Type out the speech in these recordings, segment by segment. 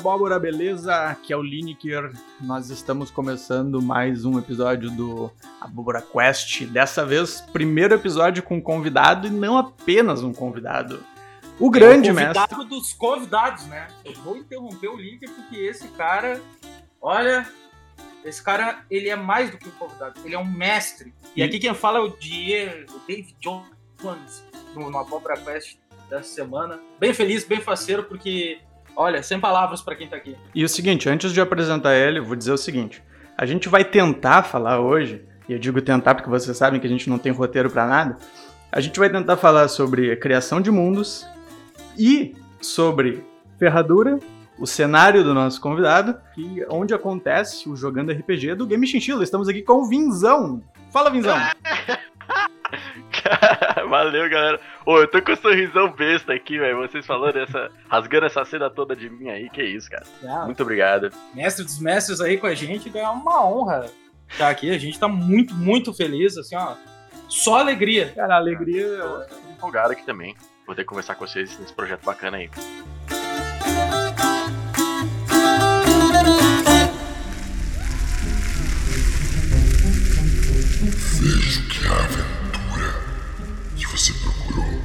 abóbora, beleza? Aqui é o Lineker. Nós estamos começando mais um episódio do Abóbora Quest. Dessa vez, primeiro episódio com convidado e não apenas um convidado. O grande é o mestre. convidado dos convidados, né? Eu vou interromper o Lineker porque esse cara, olha, esse cara, ele é mais do que um convidado, ele é um mestre. E, E- aqui quem fala é o Diego, o David Jones, no, no Abóbora Quest dessa semana. Bem feliz, bem faceiro, porque, olha, sem palavras pra quem tá aqui. E o seguinte, antes de apresentar ele, eu vou dizer o seguinte: a gente vai tentar falar hoje, e eu digo tentar porque vocês sabem que a gente não tem roteiro pra nada. A gente vai tentar falar sobre a criação de mundos e sobre ferradura, o cenário do nosso convidado, e onde acontece o jogando RPG do Game Chinchilla. Estamos aqui com o Vinzão. Fala, Vinzão. Valeu, galera. Ô, eu tô com um sorrisão besta aqui, velho. Vocês falando essa. rasgando essa cena toda de mim aí, que isso, cara. Ah, Muito obrigado. mestre dos mestres aí com a gente, é uma honra estar aqui. A gente tá muito, muito feliz, assim, ó. Só alegria. Cara, a alegria. Eu tô empolgado aqui também. Vou ter que conversar com vocês nesse projeto bacana aí. Vejo que que você procurou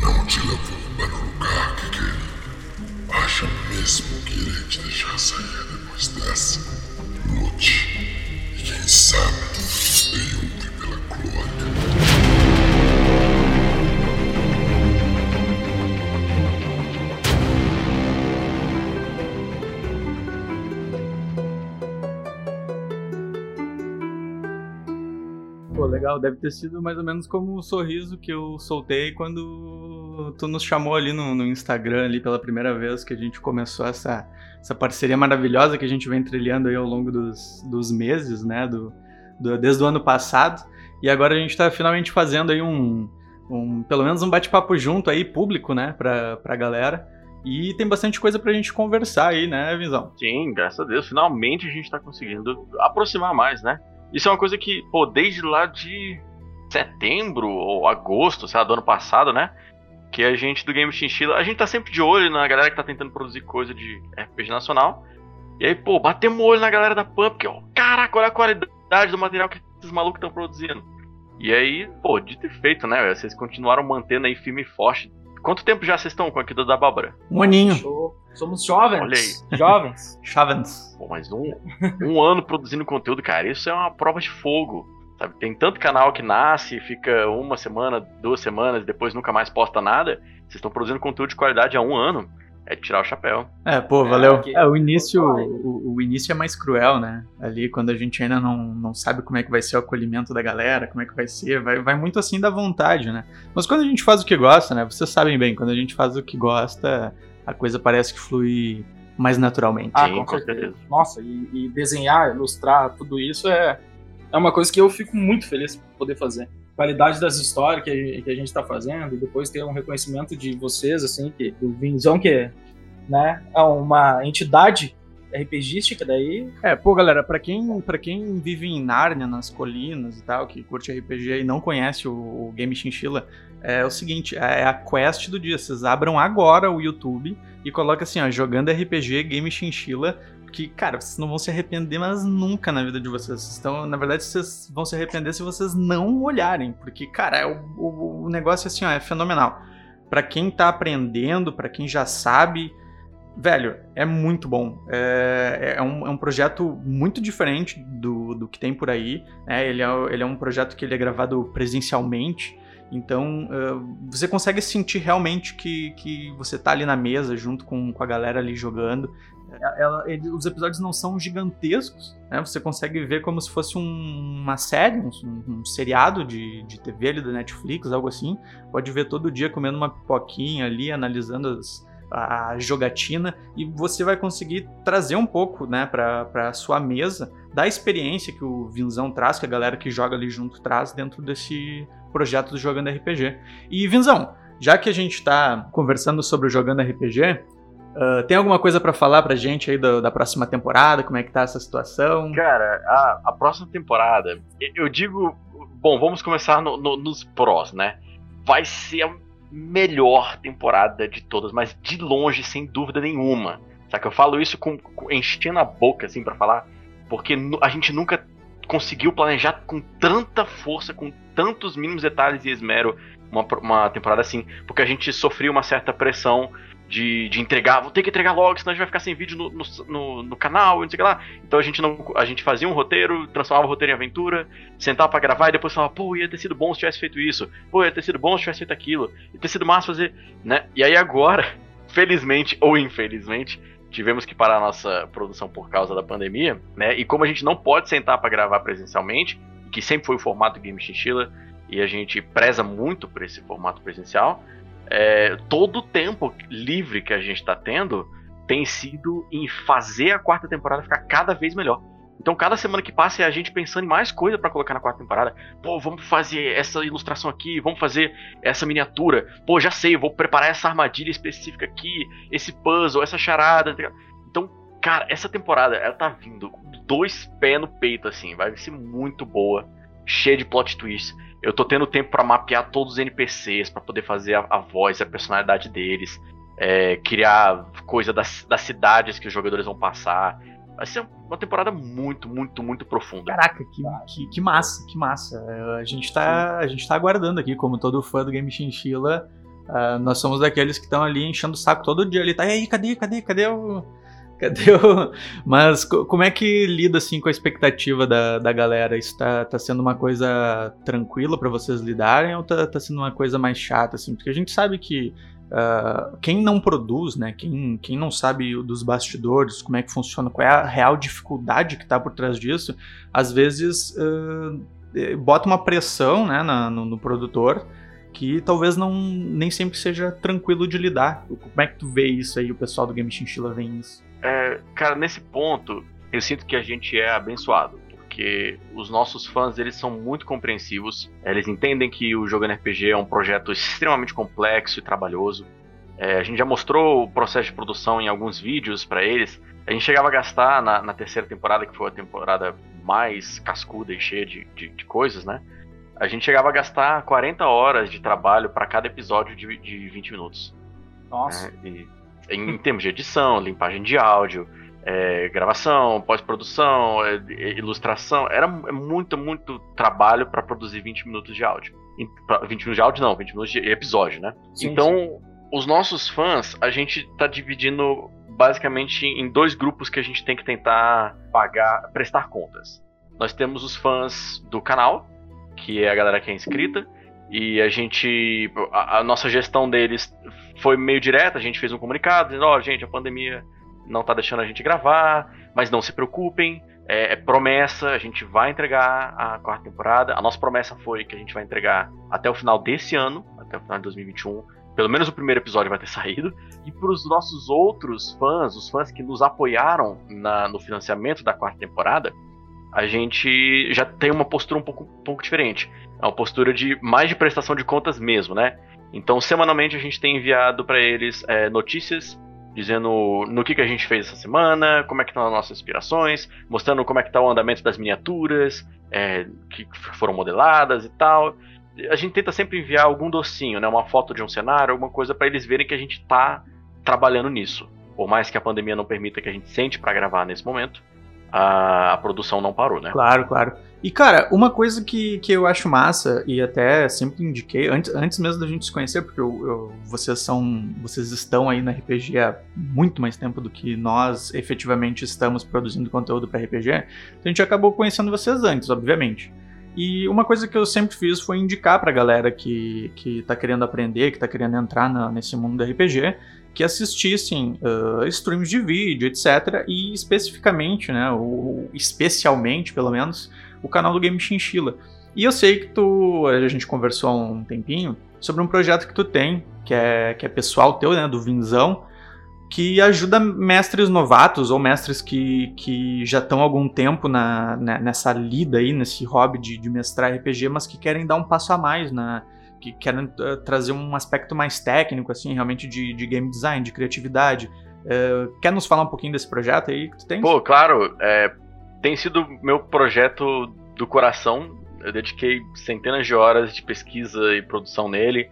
não te levou para o lugar que queria. Acha mesmo que irei te deixar sair depois dessa? Lute. E quem sabe, triunfe pela glória. Legal, deve ter sido mais ou menos como o sorriso que eu soltei quando tu nos chamou ali no, no Instagram ali pela primeira vez que a gente começou essa, essa parceria maravilhosa que a gente vem trilhando aí ao longo dos, dos meses, né, do, do- desde o ano passado. E agora a gente tá finalmente fazendo aí um, um pelo menos um bate-papo junto aí, público, né, pra, pra galera. E tem bastante coisa pra gente conversar aí, né, Visão? Sim, graças a Deus, finalmente a gente tá conseguindo aproximar mais, né? Isso é uma coisa que, pô, desde lá de setembro ou agosto, sei lá, do ano passado, né? Que a gente do Game Chinchilla, a gente tá sempre de olho na galera que tá tentando produzir coisa de RPG nacional. E aí, pô, batemos o olho na galera da Pump, que, ó, caraca, olha a qualidade do material que esses malucos estão produzindo. E aí, pô, de ter feito, né? Vocês continuaram mantendo aí firme e forte. Quanto tempo já vocês estão com aquilo da Bárbara? Um aninho. Show. Somos jovens. Olha Jovens. Chavens. Pô, mas um, um ano produzindo conteúdo, cara, isso é uma prova de fogo. Sabe? Tem tanto canal que nasce, fica uma semana, duas semanas, depois nunca mais posta nada. Vocês estão produzindo conteúdo de qualidade há um ano. É tirar o chapéu. É, pô, É, valeu. que- É, o início, o, o início é mais cruel, né? Ali, quando a gente ainda não, não sabe como é que vai ser o acolhimento da galera, como é que vai ser, vai, vai muito assim da vontade, né? Mas quando a gente faz o que gosta, né? Vocês sabem bem, quando a gente faz o que gosta, a coisa parece que flui mais naturalmente. Ah, Sim, com, com certeza. certeza. Nossa, e, e desenhar, ilustrar, tudo isso é, é uma coisa que eu fico muito feliz por poder fazer. Qualidade das histórias que a, que a gente tá fazendo, e depois ter um reconhecimento de vocês, assim, que do Vinzão, que é, né, é uma entidade RPGística daí. É, pô, galera, pra quem, pra quem vive em Nárnia, nas colinas e tal, que curte RPG e não conhece o, o Game Chinchilla, é o seguinte, é a quest do dia. Vocês abram agora o YouTube e coloca assim, ó, jogando RPG Game Chinchilla, que, cara, vocês não vão se arrepender, mas nunca na vida de vocês. Estão, na verdade, vocês vão se arrepender se vocês não olharem, porque, cara, é o, o, negócio assim, ó, é fenomenal. Pra quem tá aprendendo, pra quem já sabe, Velho, é muito bom. É, é, um, é um projeto muito diferente do, do que tem por aí. né? Ele, é, ele é um projeto que ele é gravado presencialmente. Então, uh, você consegue sentir realmente que, que você tá ali na mesa junto com, com a galera ali jogando. Ela- ele- os episódios não são gigantescos, né? Você consegue ver como se fosse um- uma série, um, um seriado de, de TV ali da Netflix, algo assim. Pode ver todo dia comendo uma pipoquinha ali, analisando as, a jogatina e você vai conseguir trazer um pouco, né, para sua mesa da experiência que o Vinzão traz, que a galera que joga ali junto traz dentro desse projeto do Jogando RPG. E Vinzão, já que a gente tá conversando sobre o Jogando RPG, ah, tem alguma coisa pra falar pra gente aí da, da próxima temporada? Como é que tá essa situação? Cara, a, a próxima temporada, eu- digo. Bom, vamos começar no- no- nos prós, né? Vai ser a melhor temporada de todas, mas de longe, sem dúvida nenhuma. Sabe? Eu falo isso com, com enchendo a boca, assim, para falar, porque a gente nunca conseguiu planejar com tanta força, com tantos mínimos detalhes e esmero uma, uma temporada assim, porque a gente sofreu uma certa pressão de, de entregar, vou ter que entregar logo, senão a gente vai ficar sem vídeo no, no, no, canal, não sei o que lá. Então a gente não. A gente fazia um roteiro, transformava o roteiro em aventura, sentava para gravar e depois falava, pô, ia ter sido bom se tivesse feito isso, pô, ia ter sido bom se tivesse feito aquilo, ia ter sido massa fazer. né? E aí agora, felizmente ou infelizmente, tivemos que parar a nossa produção por causa da pandemia, né? E como a gente não pode sentar para gravar presencialmente, que sempre foi o formato Game Chinchilla, e a gente preza muito por esse formato presencial, é, todo o tempo livre que a gente está tendo tem sido em fazer a quarta temporada ficar cada vez melhor. Então, cada semana que passa é a gente pensando em mais coisa para colocar na quarta temporada. Pô, vamos fazer essa ilustração aqui, vamos fazer essa miniatura. Pô, já sei, vou preparar essa armadilha específica aqui, esse puzzle, essa charada. Tá então, cara, essa temporada, ela tá vindo dois pés no peito, assim. Vai ser muito boa, cheia de plot twists. Eu tô tendo tempo para mapear todos os NPCs, para poder fazer a, a, voz, a personalidade deles, é, criar coisa das, das cidades que os jogadores vão passar. Vai ser uma temporada muito, muito, muito profunda. Caraca, que, que, que massa, que massa. A gente, tá, a gente tá aguardando aqui, como todo fã do Game Chinchilla. Uh, nós somos daqueles que estão ali enchendo o saco todo dia. Ele tá, e aí, cadê, cadê, cadê o Cadê. Mas como é que lida assim com a expectativa da, da galera? Isso tá, tá sendo uma coisa tranquila para vocês lidarem ou tá, tá sendo uma coisa mais chata assim? Porque a gente sabe que uh, quem não produz, né? Quem, quem não sabe dos bastidores, como é que funciona, qual é a real dificuldade que tá por trás disso, às vezes uh, bota uma pressão, né, na, no, no produtor que talvez não nem sempre seja tranquilo de lidar. Como é que tu vê isso aí, o pessoal do Game Chinchilla vê isso? É, cara, nesse ponto, eu sinto que a gente é abençoado. Porque os nossos fãs eles são muito compreensivos. Eles entendem que o jogo RPG é um projeto extremamente complexo e trabalhoso. É, a gente já mostrou o processo de produção em alguns vídeos para eles. A gente chegava a gastar na, na, terceira temporada, que foi a temporada mais cascuda e cheia de, de, de coisas, né? A gente chegava a gastar 40 horas de trabalho para cada episódio de, de 20 minutos. Nossa. É, e em termos de edição, limpagem de áudio, é, gravação, pós-produção, é, ilustração. Era muito, muito trabalho para produzir 20 minutos de áudio. 20 minutos de áudio, não, 20 minutos de episódio, né? Sim, então, sim. os nossos fãs, a gente tá dividindo basicamente em dois grupos que a gente tem que tentar pagar, prestar contas. Nós temos os fãs do canal, que é a galera que é inscrita, e a gente. A, a, nossa gestão deles foi meio direta, a gente fez um comunicado dizendo, ó, oh, gente, a pandemia não tá deixando a gente gravar, mas não se preocupem, é, é, promessa, a gente vai entregar a quarta temporada. A nossa promessa foi que a gente vai entregar até o final desse ano, até o final de 2021. Pelo menos o primeiro episódio vai ter saído. E para os nossos outros fãs, os fãs que nos apoiaram na, no financiamento da quarta temporada, a gente já tem uma postura um pouco, um pouco diferente. É uma postura de mais de prestação de contas mesmo, né? Então, semanalmente a gente tem enviado para eles é, notícias dizendo no que, que a gente fez essa semana, como é que estão as nossas inspirações, mostrando como é que está o andamento das miniaturas, é, que foram modeladas e tal. A gente tenta sempre enviar algum docinho, né, uma foto de um cenário, alguma coisa para eles verem que a gente está trabalhando nisso. Por mais que a pandemia não permita que a gente sente para gravar nesse momento, a, a, produção não parou, né? Claro, claro. E, cara, uma coisa que, que eu acho massa, e até sempre indiquei, antes, antes mesmo da gente se conhecer, porque eu, eu, vocês são. Vocês estão aí na RPG há muito mais tempo do que nós efetivamente estamos produzindo conteúdo para RPG. Então a gente acabou conhecendo vocês antes, obviamente. E uma coisa que eu sempre fiz foi indicar pra galera que, que tá querendo aprender, que tá querendo entrar na, nesse mundo do RPG, que assistissem uh, streams de vídeo, etc. E especificamente, né, ou especialmente, pelo menos, o canal do Game Chinchilla. E eu sei que tu, a gente conversou há um tempinho sobre um projeto que tu tem, que é, que é pessoal teu, né, do Vinzão, que ajuda mestres novatos ou mestres que, que já estão há algum tempo na, né, nessa lida aí, nesse hobby de, de mestrar RPG, mas que querem dar um passo a mais na, que querem uh, trazer um aspecto mais técnico, assim, realmente de, de game design, de criatividade. Uh, quer nos falar um pouquinho desse projeto aí que tu tem? Pô, claro, é, tem sido meu projeto do coração. Eu dediquei centenas de horas de pesquisa e produção nele,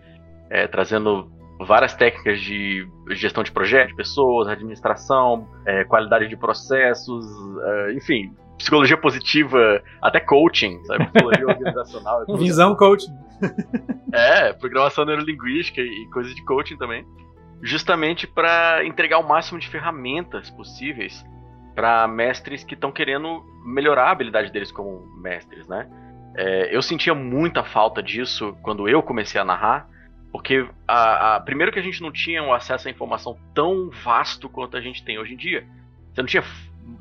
é, trazendo várias técnicas de gestão de projetos, pessoas, administração, é, qualidade de processos, é, enfim, psicologia positiva, até coaching, sabe? Psicologia organizacional. Visão coaching. É, programação neurolinguística e coisas de coaching também. Justamente para entregar o máximo de ferramentas possíveis para mestres que estão querendo melhorar a habilidade deles como mestres, né? É, eu sentia muita falta disso quando eu comecei a narrar, porque a, a, primeiro que a gente não tinha um acesso à informação tão vasto quanto a gente tem hoje em dia. Você não tinha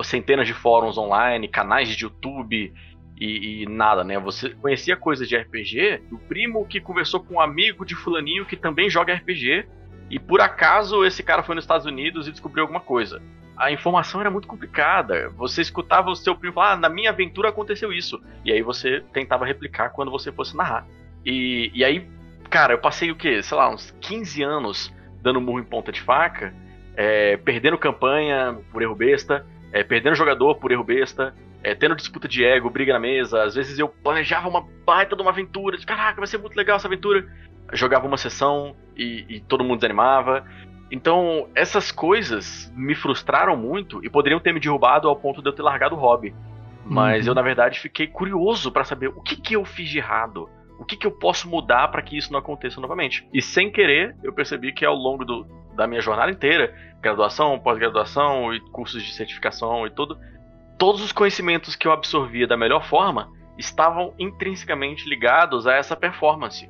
centenas de fóruns online, canais de YouTube e, e, nada, né? Você conhecia coisas de RPG do primo que conversou com um amigo de fulaninho que também joga RPG e por acaso esse cara foi nos Estados Unidos e descobriu alguma coisa. A informação era muito complicada. Você escutava o seu primo falar, ah, na minha aventura aconteceu isso. E aí você tentava replicar quando você fosse narrar. E, e aí, cara, eu passei o quê? Sei lá, uns 15 anos dando murro em ponta de faca, é, perdendo campanha por erro besta, é, perdendo jogador por erro besta, é, tendo disputa de ego, briga na mesa. Às vezes eu planejava uma baita de uma aventura, de caraca, vai ser muito legal essa aventura. Jogava uma sessão e, e todo mundo desanimava. Então, essas coisas me frustraram muito e poderiam ter me derrubado ao ponto de eu ter largado o hobby. Mas uhum. eu, na verdade, fiquei curioso para saber o que, que eu fiz de errado. O que, que eu posso mudar para que isso não aconteça novamente? E sem querer, eu percebi que ao longo do, da minha jornada inteira, graduação, pós-graduação e cursos de certificação e tudo, todos os conhecimentos que eu absorvia da melhor forma estavam intrinsecamente ligados a essa performance,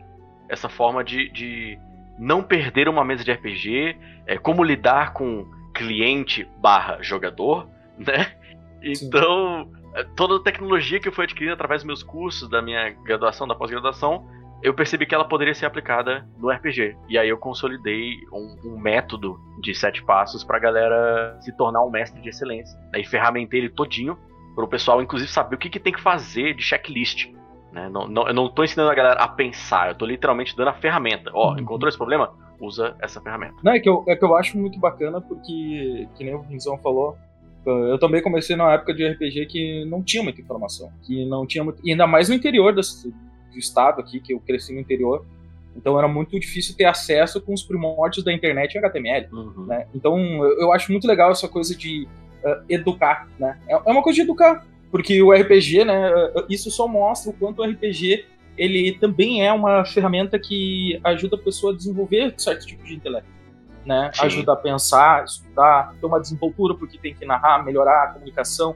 essa forma de, de não perder uma mesa de RPG, é, como lidar com cliente barra jogador, né? Então, Sim. É, toda a tecnologia que eu fui adquirindo através dos meus cursos, da minha graduação, da pós-graduação, eu percebi que ela poderia ser aplicada no RPG. E aí eu consolidei um, um método de sete passos pra galera se tornar um mestre de excelência. Aí ferramentei ele todinho pro pessoal, inclusive, saber o que, que tem que fazer de checklist. Né? Não, não, eu não tô ensinando a galera a pensar, eu tô literalmente dando a ferramenta. Ó, oh, encontrou esse problema? Usa essa ferramenta. Não, é que eu, é que eu acho muito bacana porque, que nem o Vinzão falou, eu também comecei numa época de RPG que não tinha muita informação, que não tinha muito, e ainda mais no interior do, do estado aqui, que eu cresci no interior, então era muito difícil ter acesso com os primórdios da internet em HTML, uhum. né? Então eu acho muito legal essa coisa de uh, educar, né? É, é uma coisa de educar, porque o RPG, né? Isso só mostra o quanto o RPG ele também é uma ferramenta que ajuda a pessoa a desenvolver certo tipo de intelecto né? Sim. Ajuda a pensar, estudar, ter uma desenvoltura porque tem que narrar, melhorar a comunicação.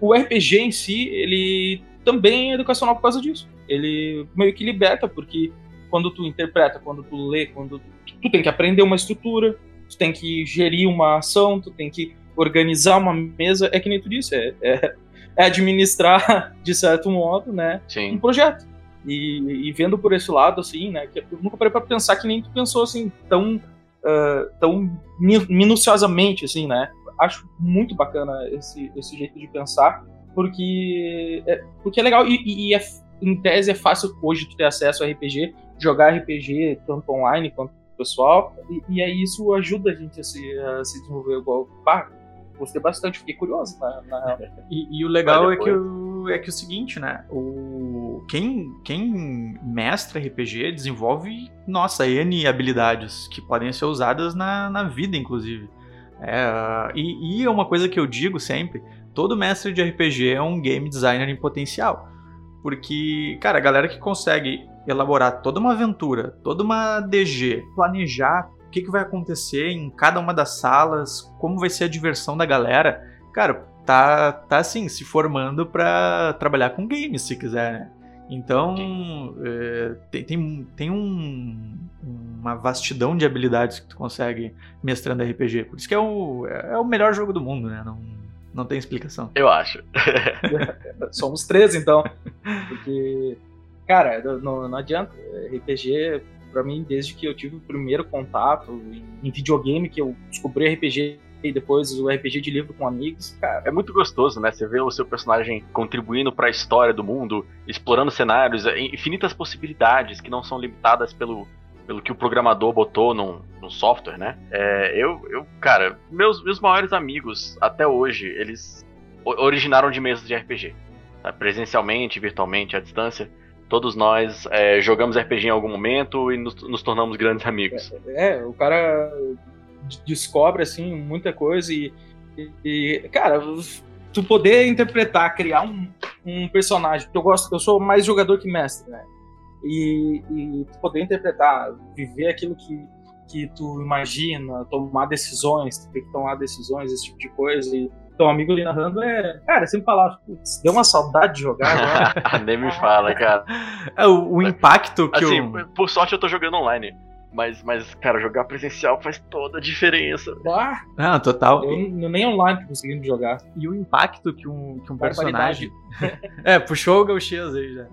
O RPG em si, ele também é educacional por causa disso. Ele meio que liberta, porque quando tu interpreta, quando tu lê, quando tu, tu tem que aprender uma estrutura, tu tem que gerir uma ação, tu tem que organizar uma mesa, é que nem tu disse, é, é, é administrar, de certo modo, né, Sim. um projeto. E, e, vendo por esse lado, assim, né, que eu nunca parei pra pensar que nem tu pensou, assim, tão uh, tão minuciosamente, assim, né? Acho muito bacana esse, esse jeito de pensar, porque é, porque é legal e, e é, em tese é fácil hoje tu ter acesso a RPG, jogar RPG tanto online quanto pessoal, e, e aí isso ajuda a gente a se, a se desenvolver igual. Pá, gostei bastante, fiquei curioso na, na... E, e, o legal é que o, é que o seguinte, né? O, quem, quem mestra RPG desenvolve, nossa, N habilidades que podem ser usadas na, na vida, inclusive. É, e, e é uma coisa que eu digo sempre: todo mestre de RPG é um game designer em potencial. Porque, cara, a galera que consegue elaborar toda uma aventura, toda uma DG, planejar o que, que vai acontecer em cada uma das salas, como vai ser a diversão da galera. Cara, tá, tá assim, se formando para trabalhar com games, se quiser, né? Então, é, tem, tem, tem um, uma vastidão de habilidades que tu consegue mestrando RPG. Por isso que é o, é o melhor jogo do mundo, né? Não, não tem explicação. Eu acho. Somos três, então. Porque, cara, não, não adianta. RPG para mim desde que eu tive o primeiro contato em, em, videogame, que eu descobri RPG e depois o RPG de livro com amigos, cara. É muito gostoso, né? Você vê o seu personagem contribuindo para a história do mundo, explorando cenários, é, infinitas possibilidades que não são limitadas pelo, pelo que o programador botou no, no software, né? É, eu, eu, cara, meus, meus maiores amigos, até hoje, eles originaram de mesas de RPG. Tá? Presencialmente, virtualmente, à distância. todos nós é, jogamos RPG em algum momento e nos, nos tornamos grandes amigos. É, o cara descobre assim muita coisa e, e, e, cara, tu poder interpretar, criar um, um personagem, porque eu gosto, eu sou mais jogador que mestre, né? E, e tu poder interpretar, viver aquilo que que tu imagina, tomar decisões, tu tem que tomar decisões, esse tipo de coisa. E teu amigo ali narrando é. Cara, sempre falar, putz, deu uma saudade de jogar agora. Nem me fala, cara. É, o, o impacto que Assim, o... por sorte eu tô jogando online. Mas, mas, cara, jogar presencial faz toda a diferença. Ah, Ah, total. eu, nem online tô conseguindo jogar. E o impacto que um, que um Barbaridade. personagem. é, puxou o gauchês aí já.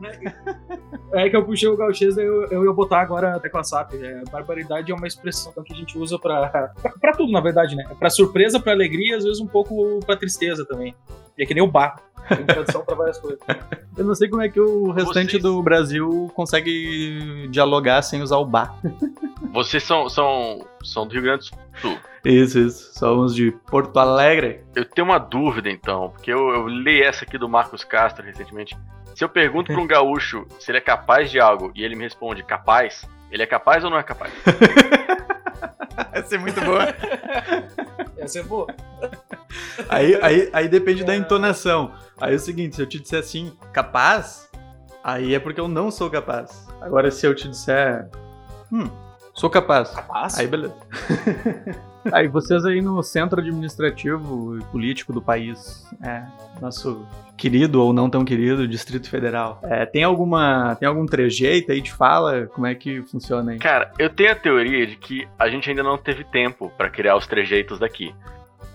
É que eu puxei o gauchês, eu, eu ia botar agora a tecla SAP. É, barbaridade é uma expressão que a gente usa pra, pra, pra tudo, na verdade, né? Pra surpresa, pra alegria, às vezes um pouco pra tristeza também. E é que nem o bar. Tem tradução pra várias coisas. Eu não sei como é que o restante Vocês- do Brasil consegue dialogar sem usar o bar. Vocês são, são, são do Rio Grande do Sul. Isso, isso. Somos de Porto Alegre. Eu tenho uma dúvida, então, porque eu, eu li essa aqui do Marcos Castro recentemente. Se eu pergunto pra um gaúcho se ele é capaz de algo e ele me responde capaz, ele é capaz ou não é capaz? Essa é muito boa. Essa é boa. Aí, aí, aí depende da entonação. Aí é o seguinte, se eu te disser assim, capaz, aí é porque eu não sou capaz. Agora, se eu te disser, hum, sou capaz. Capaz? Aí beleza. aí vocês aí no centro administrativo e político do país, é, nosso querido ou não tão querido Distrito Federal, é, tem alguma, tem algum trejeito aí de fala? Como é que funciona aí? Cara, eu tenho a teoria de que a gente ainda não teve tempo pra criar os trejeitos daqui.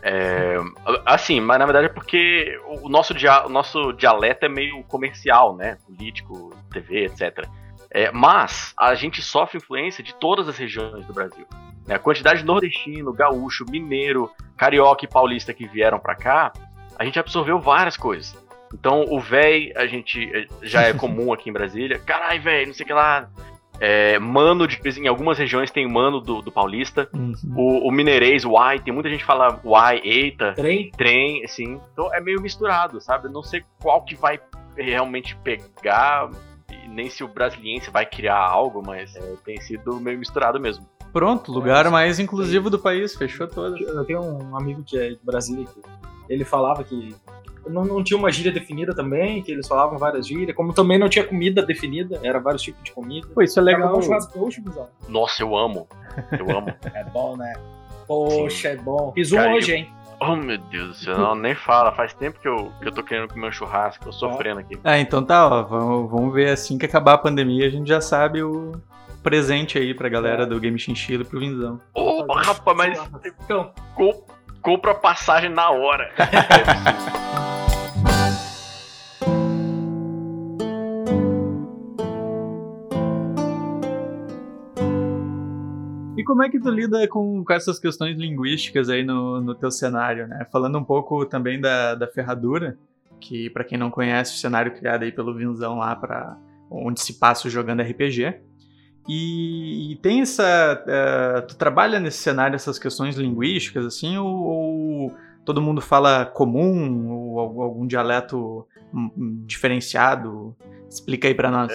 É, assim, mas na verdade é porque o nosso, dia, o nosso dialeto é meio comercial, né? Político, TV, etc. É, mas a gente sofre influência de todas as regiões do Brasil. Né? A quantidade de nordestino, gaúcho, mineiro, carioca e paulista que vieram pra cá, a gente absorveu várias coisas. Então o véi, a gente eh, já é comum aqui em Brasília. Carai, véi, não sei o que lá. É, mano, de, em algumas regiões tem mano do, do paulista. Uhum. O, o mineirês, uai, tem muita gente que fala uai, eita, Trem? trem, assim. Então é meio misturado, sabe? Eu Não sei qual que vai realmente pegar, e nem se o brasiliense vai criar algo, mas é, tem sido meio misturado mesmo. Pronto, lugar mais inclusivo do país, fechou todo. Eu tenho um amigo que é de Brasília que ele falava que não, não tinha uma gíria definida também, que eles falavam várias gírias, como também não tinha comida definida, era vários tipos de comida. Pô, isso é legal. Um gaúcho. Nossa, eu amo. Eu amo. É bom, né? Poxa, é bom. Fiz um Cara, hoje, hein? oh, meu Deus do céu, não, nem fala. Faz tempo que eu, que eu tô querendo comer um churrasco, tô sofrendo aqui. Ah, então tá, ó, vamos, vamos ver assim que acabar a pandemia, a gente já sabe o presente aí pra galera do Game Chinchilla e pro Vinzão. Ô, rapaz, mas Então, co- compra a passagem na hora. E como é que tu lida com, com essas questões linguísticas aí no, no teu cenário, né? Falando um pouco também da, da ferradura, que pra quem não conhece, o cenário criado aí pelo Vinzão lá para onde se passa jogando RPG. E, e tem essa. eh, tu trabalha nesse cenário essas questões linguísticas, assim, ou, ou todo mundo fala comum, ou al- algum dialeto hum, hum, diferenciado? Explica aí pra nós.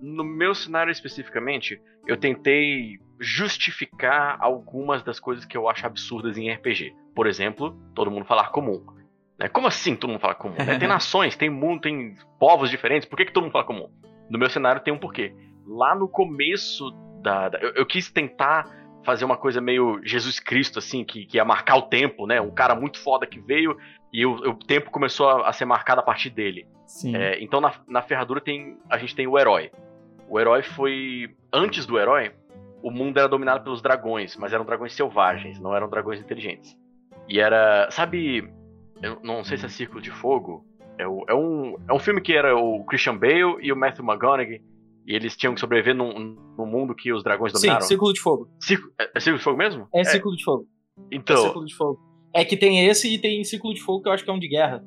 No meu cenário especificamente, eu tentei justificar algumas das coisas que eu acho absurdas em RPG. Por exemplo, todo mundo falar comum. Né? Como assim todo mundo fala comum? né? Tem nações, tem mundo, tem povos diferentes. Por que, que todo mundo fala comum? No meu cenário tem um porquê. Lá no começo da. da- eu, eu quis tentar fazer uma coisa meio Jesus Cristo, assim, que, que ia marcar o tempo, né? Um cara muito foda que veio e o, o tempo começou a, a ser marcado a partir dele. É, então na, na ferradura tem a gente tem o herói. O herói foi antes do herói, o mundo era dominado pelos dragões, mas eram dragões selvagens, não eram dragões inteligentes. E era, sabe, eu não sei se é Círculo de Fogo. É, o- é um é um filme que era o Christian Bale e o Matthew McConaughey e eles tinham que sobreviver num, num mundo que os dragões sim, dominaram. Círculo de Fogo. Círculo- é, é Círculo de Fogo mesmo? É, Círculo de Fogo. É Então, Círculo de Fogo. É que tem esse e tem Círculo de Fogo que eu acho que é um de guerra.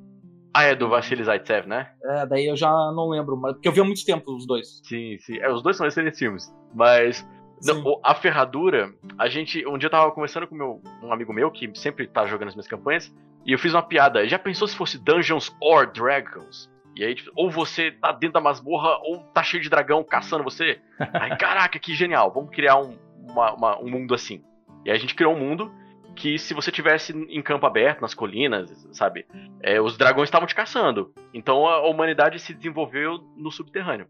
ah, é do Vassili Zaitsev, né? É, daí eu já não lembro, mas porque eu vi há muito tempo os dois. Sim, sim. É, os dois são excelentes filmes, mas Não, Sim. a ferradura, a gente. Um dia eu tava conversando com meu, um amigo meu que sempre tá jogando as minhas campanhas, e eu fiz uma piada. Já pensou se fosse Dungeons or Dragons? E aí, tipo, ou você tá dentro da masmorra, ou tá cheio de dragão caçando você. Aí, caraca, que genial, vamos criar um, uma, uma, um mundo assim. E aí a gente criou um mundo que se você tivesse em campo aberto, nas colinas, sabe, é, os dragões estavam te caçando. Então a humanidade se desenvolveu no subterrâneo.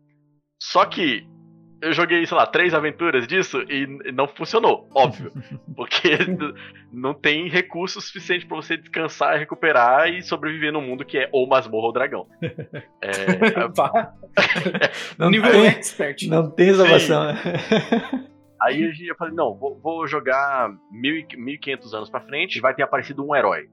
Só que eu joguei, sei lá, três aventuras disso e não funcionou, óbvio. Porque não tem recurso suficiente para você descansar, recuperar e sobreviver num mundo que é ou masmorra ou dragão. É, não nível tem, expert. Não tem salvação, né? Aí eu falei, não, vou, vou jogar 1500 anos pra frente, vai ter aparecido um herói.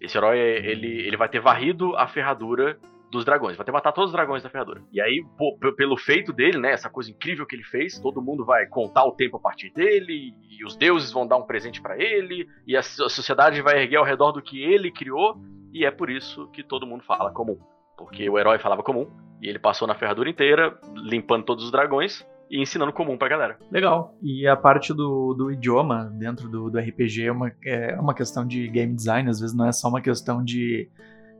Esse herói, ele, ele vai ter varrido a ferradura dos dragões, vai ter matar todos os dragões da ferradura. E aí, pô, pelo feito dele, né, essa coisa incrível que ele fez, todo mundo vai contar o tempo a partir dele, e os deuses vão dar um presente para ele, e a sociedade vai erguer ao redor do que ele criou, e é por isso que todo mundo fala comum. Porque o herói falava comum, e ele passou na ferradura inteira, limpando todos os dragões, e ensinando comum pra galera. Legal. E a parte do, do idioma dentro do, do RPG é uma, é uma questão de game design, às vezes não é só uma questão de,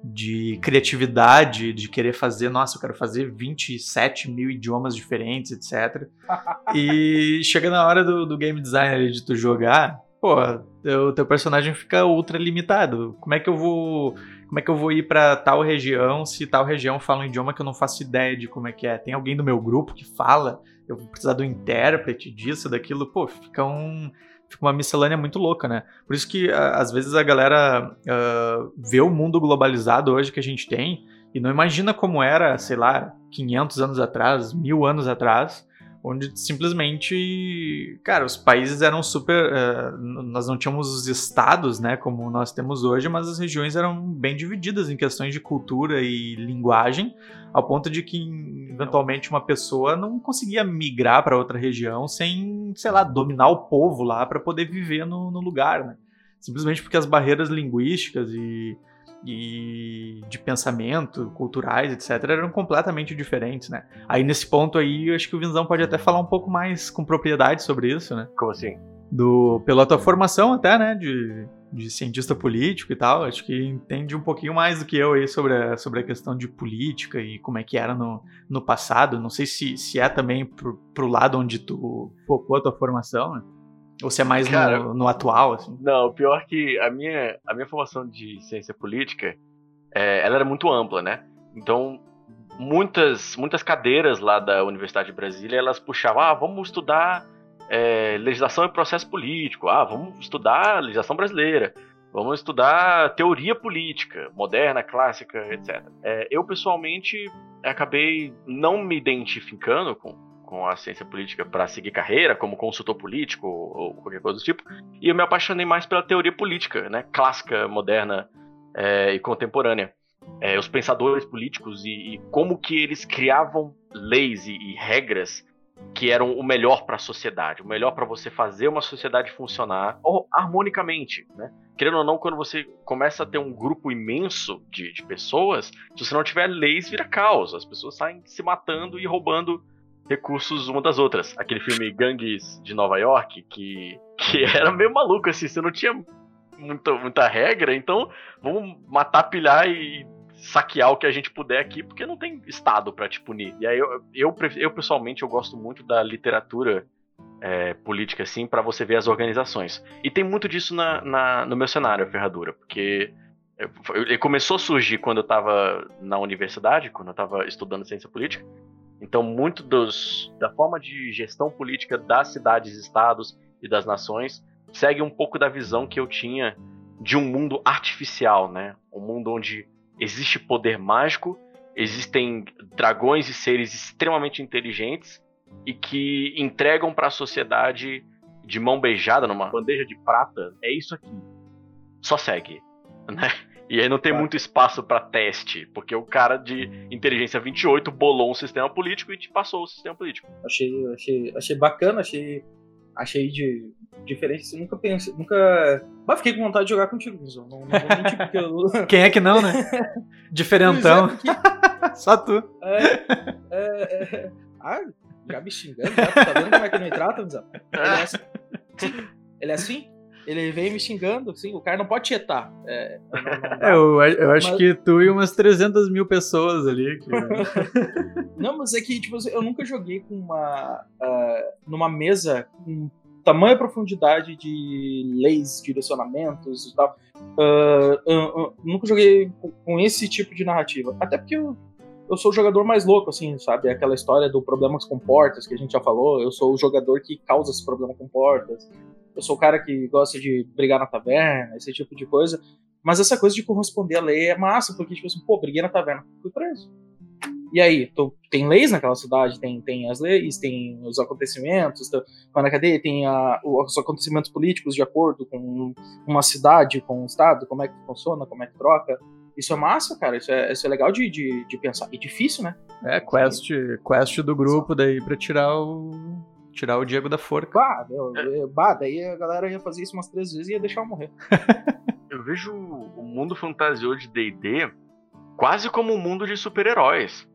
de criatividade, de querer fazer, nossa, eu quero fazer 27 mil idiomas diferentes, etc. e chega na hora do, do game design de tu jogar, pô, o teu personagem fica ultra limitado. Como é que eu vou como é que eu vou ir para tal região se tal região fala um idioma que eu não faço ideia de como é que é? Tem alguém do meu grupo que fala? Eu vou precisar do intérprete disso, daquilo, pô, fica um fica uma miscelânea muito louca, né? Por isso que às vezes a galera uh, vê o mundo globalizado hoje que a gente tem e não imagina como era, sei lá, 500 anos atrás, mil anos atrás, onde simplesmente, cara, os países eram super, uh, nós não tínhamos os estados, né, como nós temos hoje, mas as regiões eram bem divididas em questões de cultura e linguagem, ao ponto de que eventualmente uma pessoa não conseguia migrar para outra região sem, sei lá, dominar o povo lá para poder viver no, no lugar, né? Simplesmente porque as barreiras linguísticas e e de pensamento, culturais, etc., eram completamente diferentes, né? Aí nesse ponto aí, eu acho que o Vinzão pode até falar um pouco mais com propriedade sobre isso, né? Como assim? Do, pela tua formação até, né, de, de cientista político e tal, acho que entende um pouquinho mais do que eu aí sobre a, sobre a questão de política e como é que era no, no passado. Não sei se, se é também pro, pro lado onde tu focou a tua formação, né? Ou se é mais Cara, no, no, atual, assim? Não, pior que a minha, a minha formação de ciência política, é, ela era muito ampla, né? Então, muitas, muitas cadeiras lá da Universidade de Brasília, elas puxavam, ah, vamos estudar é, legislação e processo político, ah, vamos estudar legislação brasileira, vamos estudar teoria política, moderna, clássica, etc. É, eu, pessoalmente, acabei não me identificando com com a ciência política para seguir carreira, como consultor político ou qualquer coisa do tipo. E eu me apaixonei mais pela teoria política, né, clássica, moderna é, e contemporânea. É, os pensadores políticos e, e, como que eles criavam leis e, e regras que eram o melhor para a sociedade, o melhor para você fazer uma sociedade funcionar harmonicamente, né? Querendo ou não, quando você começa a ter um grupo imenso de, de pessoas, se você não tiver leis, vira caos. As pessoas saem se matando e roubando recursos uma das outras. Aquele filme Gangues de Nova York, que, que era meio maluco, assim, você não tinha muita, muita regra, então vamos matar, pilhar e saquear o que a gente puder aqui, porque não tem Estado para te punir. E aí eu, eu, eu, pessoalmente, eu gosto muito da literatura é, política, assim, para você ver as organizações. E tem muito disso na, na no meu cenário, ferradura, porque ele começou a surgir quando eu estava na universidade, quando eu estava estudando ciência política, então, muito dos, da forma de gestão política das cidades, estados e das nações segue um pouco da visão que eu tinha de um mundo artificial, né? Um mundo onde existe poder mágico, existem dragões e seres extremamente inteligentes e que entregam para a sociedade de mão beijada numa bandeja de prata. É isso aqui. Só segue, né? E aí não tem muito espaço para teste, porque o cara de inteligência 28 bolou um sistema político e te passou o sistema político. Achei, achei, achei bacana, achei, achei de diferente. Assim, nunca pensei, nunca. Mas fiquei com vontade de jogar contigo, Não, não vou mentir, porque eu... Quem é que não, né? Diferentão. É, porque... Só tu. É, é, é... Ah, já me xingando, já, tá vendo como é que não me trata, Ele é assim? Ele é assim? Ele veio me xingando, assim, o cara não pode tietar. É, não, não é, eu, eu acho mas... que tu e umas 300 mil pessoas ali. Que... não, mas é que, tipo, eu nunca joguei com uma. Uh, numa mesa com tamanha profundidade de leis, direcionamentos e tal. Uh, uh, nunca joguei com, com esse tipo de narrativa. Até porque eu eu sou o jogador mais louco, assim, sabe? Aquela história do problemas com portas que a gente já falou. Eu sou o jogador que causa esse problema com portas. Eu sou o cara que gosta de brigar na taverna, esse tipo de coisa. Mas essa coisa de corresponder à lei é massa, porque, tipo assim, pô, briguei na taverna, fui preso. E aí, tem leis naquela cidade, tem, tem as leis, tem os acontecimentos, tá, na cadeia tem a, os acontecimentos políticos de acordo com uma cidade, com um estado, como é que funciona, como é que troca. Isso é massa, cara. Isso é, isso é legal de, de, de pensar. E difícil, né? É, quest, quest do grupo daí pra tirar o. Tirar o Diego da forca. Bah, meu, é. bah, daí a galera ia fazer isso umas três vezes e ia deixar eu morrer. eu vejo o mundo fantasioso de DD quase como um mundo de super-heróis.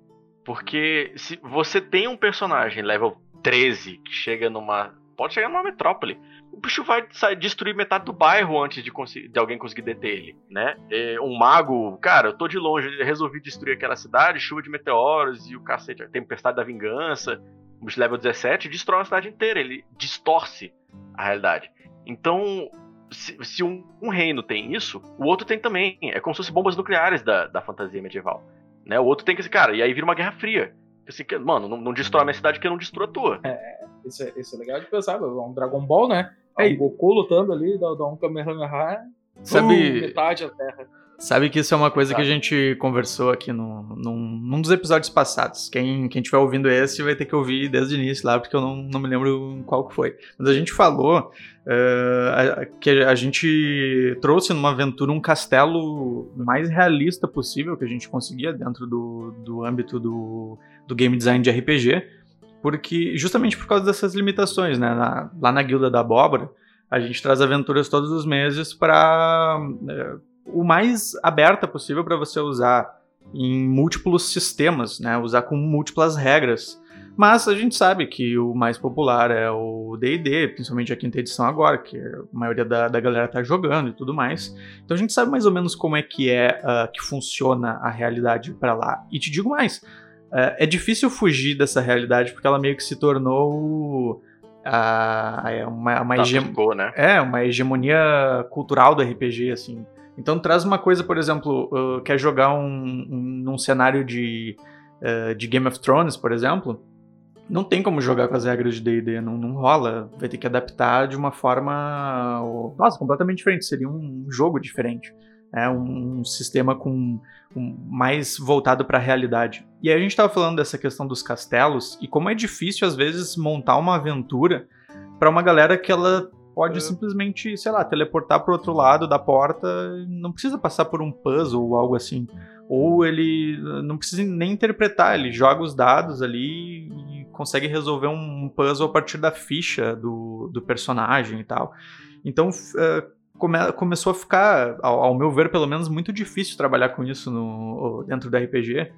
Porque se você tem um personagem level 13 que chega numa. Pode chegar numa metrópole o bicho vai destruir metade do bairro antes de, de alguém conseguir deter ele, né? É, um mago, cara, eu tô de longe, resolvi destruir aquela cidade, chuva de meteoros e o cacete, a tempestade da vingança, o bicho level 17 destrói a cidade inteira, ele distorce a realidade. Então, se, se um, um, reino tem isso, o outro tem também. É como se fossem bombas nucleares da, da fantasia medieval. Né? O outro tem que cara, e aí vira uma guerra fria. Assim, mano, não, não destrói a minha cidade que eu não destrua a tua. É, isso é, isso é legal de pensar, é um Dragon Ball, né? É, o Goku lutando ali, dá, dá um Kamehameha, sabe, metade da Terra. Sabe que isso é uma coisa que a gente conversou aqui no, num, num dos episódios passados. Quem, quem tiver ouvindo esse vai ter que ouvir desde o início lá, porque eu não, não me lembro qual que foi. Mas a gente falou uh, que a gente trouxe numa aventura um castelo mais realista possível que a gente conseguia dentro do, do âmbito do, do game design de RPG porque justamente por causa dessas limitações, né? Na, lá na Guilda da Abóbora, a gente traz aventuras todos os meses para é, o mais aberta possível para você usar em múltiplos sistemas, né? Usar com múltiplas regras. Mas a gente sabe que o mais popular é o D&D, principalmente a quinta edição agora, que a maioria da, da galera tá jogando e tudo mais. Então a gente sabe mais ou menos como é que é uh, que funciona a realidade para lá. E te digo mais, é, é, difícil fugir dessa realidade porque ela meio que se tornou a, a uma, uma, né? é, uma hegemonia cultural do RPG, assim. Então traz uma coisa, por exemplo, uh, quer jogar um, um, num cenário de, uh, de Game of Thrones, por exemplo, não tem como jogar com as regras de D&D, não, não rola. Vai ter que adaptar de uma forma, nossa, completamente diferente. Seria um jogo diferente é um, um sistema com um, mais voltado para a realidade. E aí a gente estava falando dessa questão dos castelos e como é difícil às vezes montar uma aventura para uma galera que ela pode é. simplesmente, sei lá, teleportar para o outro lado da porta, não precisa passar por um puzzle ou algo assim. Ou ele não precisa nem interpretar, ele joga os dados ali e consegue resolver um puzzle a partir da ficha do, do personagem e tal. Então, uh, come, começou a ficar, ao, ao, meu ver, pelo menos, muito difícil trabalhar com isso no, dentro do RPG.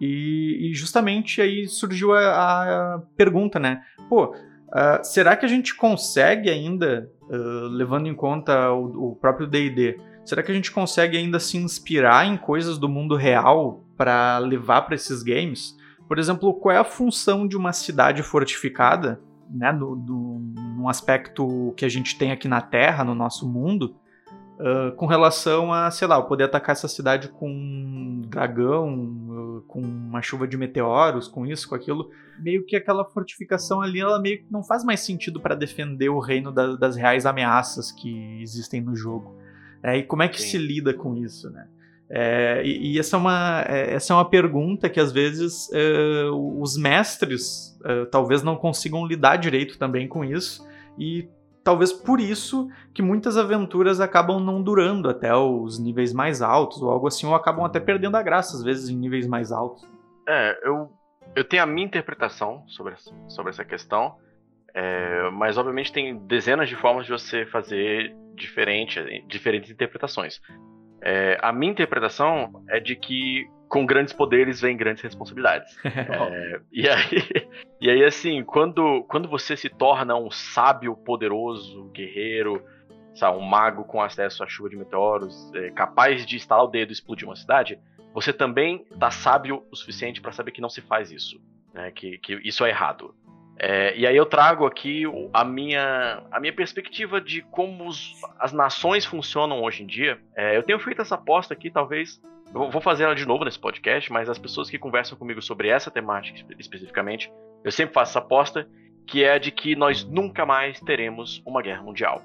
E, e justamente aí surgiu a, a pergunta, né? Pô, uh, será que a gente consegue ainda, uh, levando em conta o, o próprio D&D, será que a gente consegue ainda se inspirar em coisas do mundo real para levar para esses games? Por exemplo, qual é a função de uma cidade fortificada né, num aspecto que a gente tem aqui na Terra, no nosso mundo, uh, com relação a, sei lá, poder atacar essa cidade com um dragão, uh, com uma chuva de meteoros, com isso, com aquilo. Meio que aquela fortificação ali, ela meio que não faz mais sentido para defender o reino da, das reais ameaças que existem no jogo. É, e como é que Sim. se lida com isso, né? É, e, e, essa, é uma, é, essa é uma pergunta que às vezes é, os mestres é, talvez não consigam lidar direito também com isso, e talvez por isso que muitas aventuras acabam não durando até os níveis mais altos, ou algo assim, ou acabam até perdendo a graça às vezes em níveis mais altos. É, eu, eu tenho a minha interpretação sobre, sobre essa questão, é, mas obviamente tem dezenas de formas de você fazer diferente, diferentes interpretações. É, a minha interpretação é de que com grandes poderes vem grandes responsabilidades. é, e, aí, e aí, assim, quando, quando você se torna um sábio, poderoso, guerreiro, sabe, um mago com acesso à chuva de meteoros, é, capaz de instalar o dedo e explodir uma cidade, você também tá sábio o suficiente para saber que não se faz isso, né? que, que isso é errado. É, e aí eu trago aqui a minha, a minha perspectiva de como os, as nações funcionam hoje em dia. É, eu tenho feito essa aposta aqui, talvez. Eu vou fazer ela de novo nesse podcast, mas as pessoas que conversam comigo sobre essa temática especificamente, eu sempre faço essa aposta, que é a de que nós nunca mais teremos uma guerra mundial.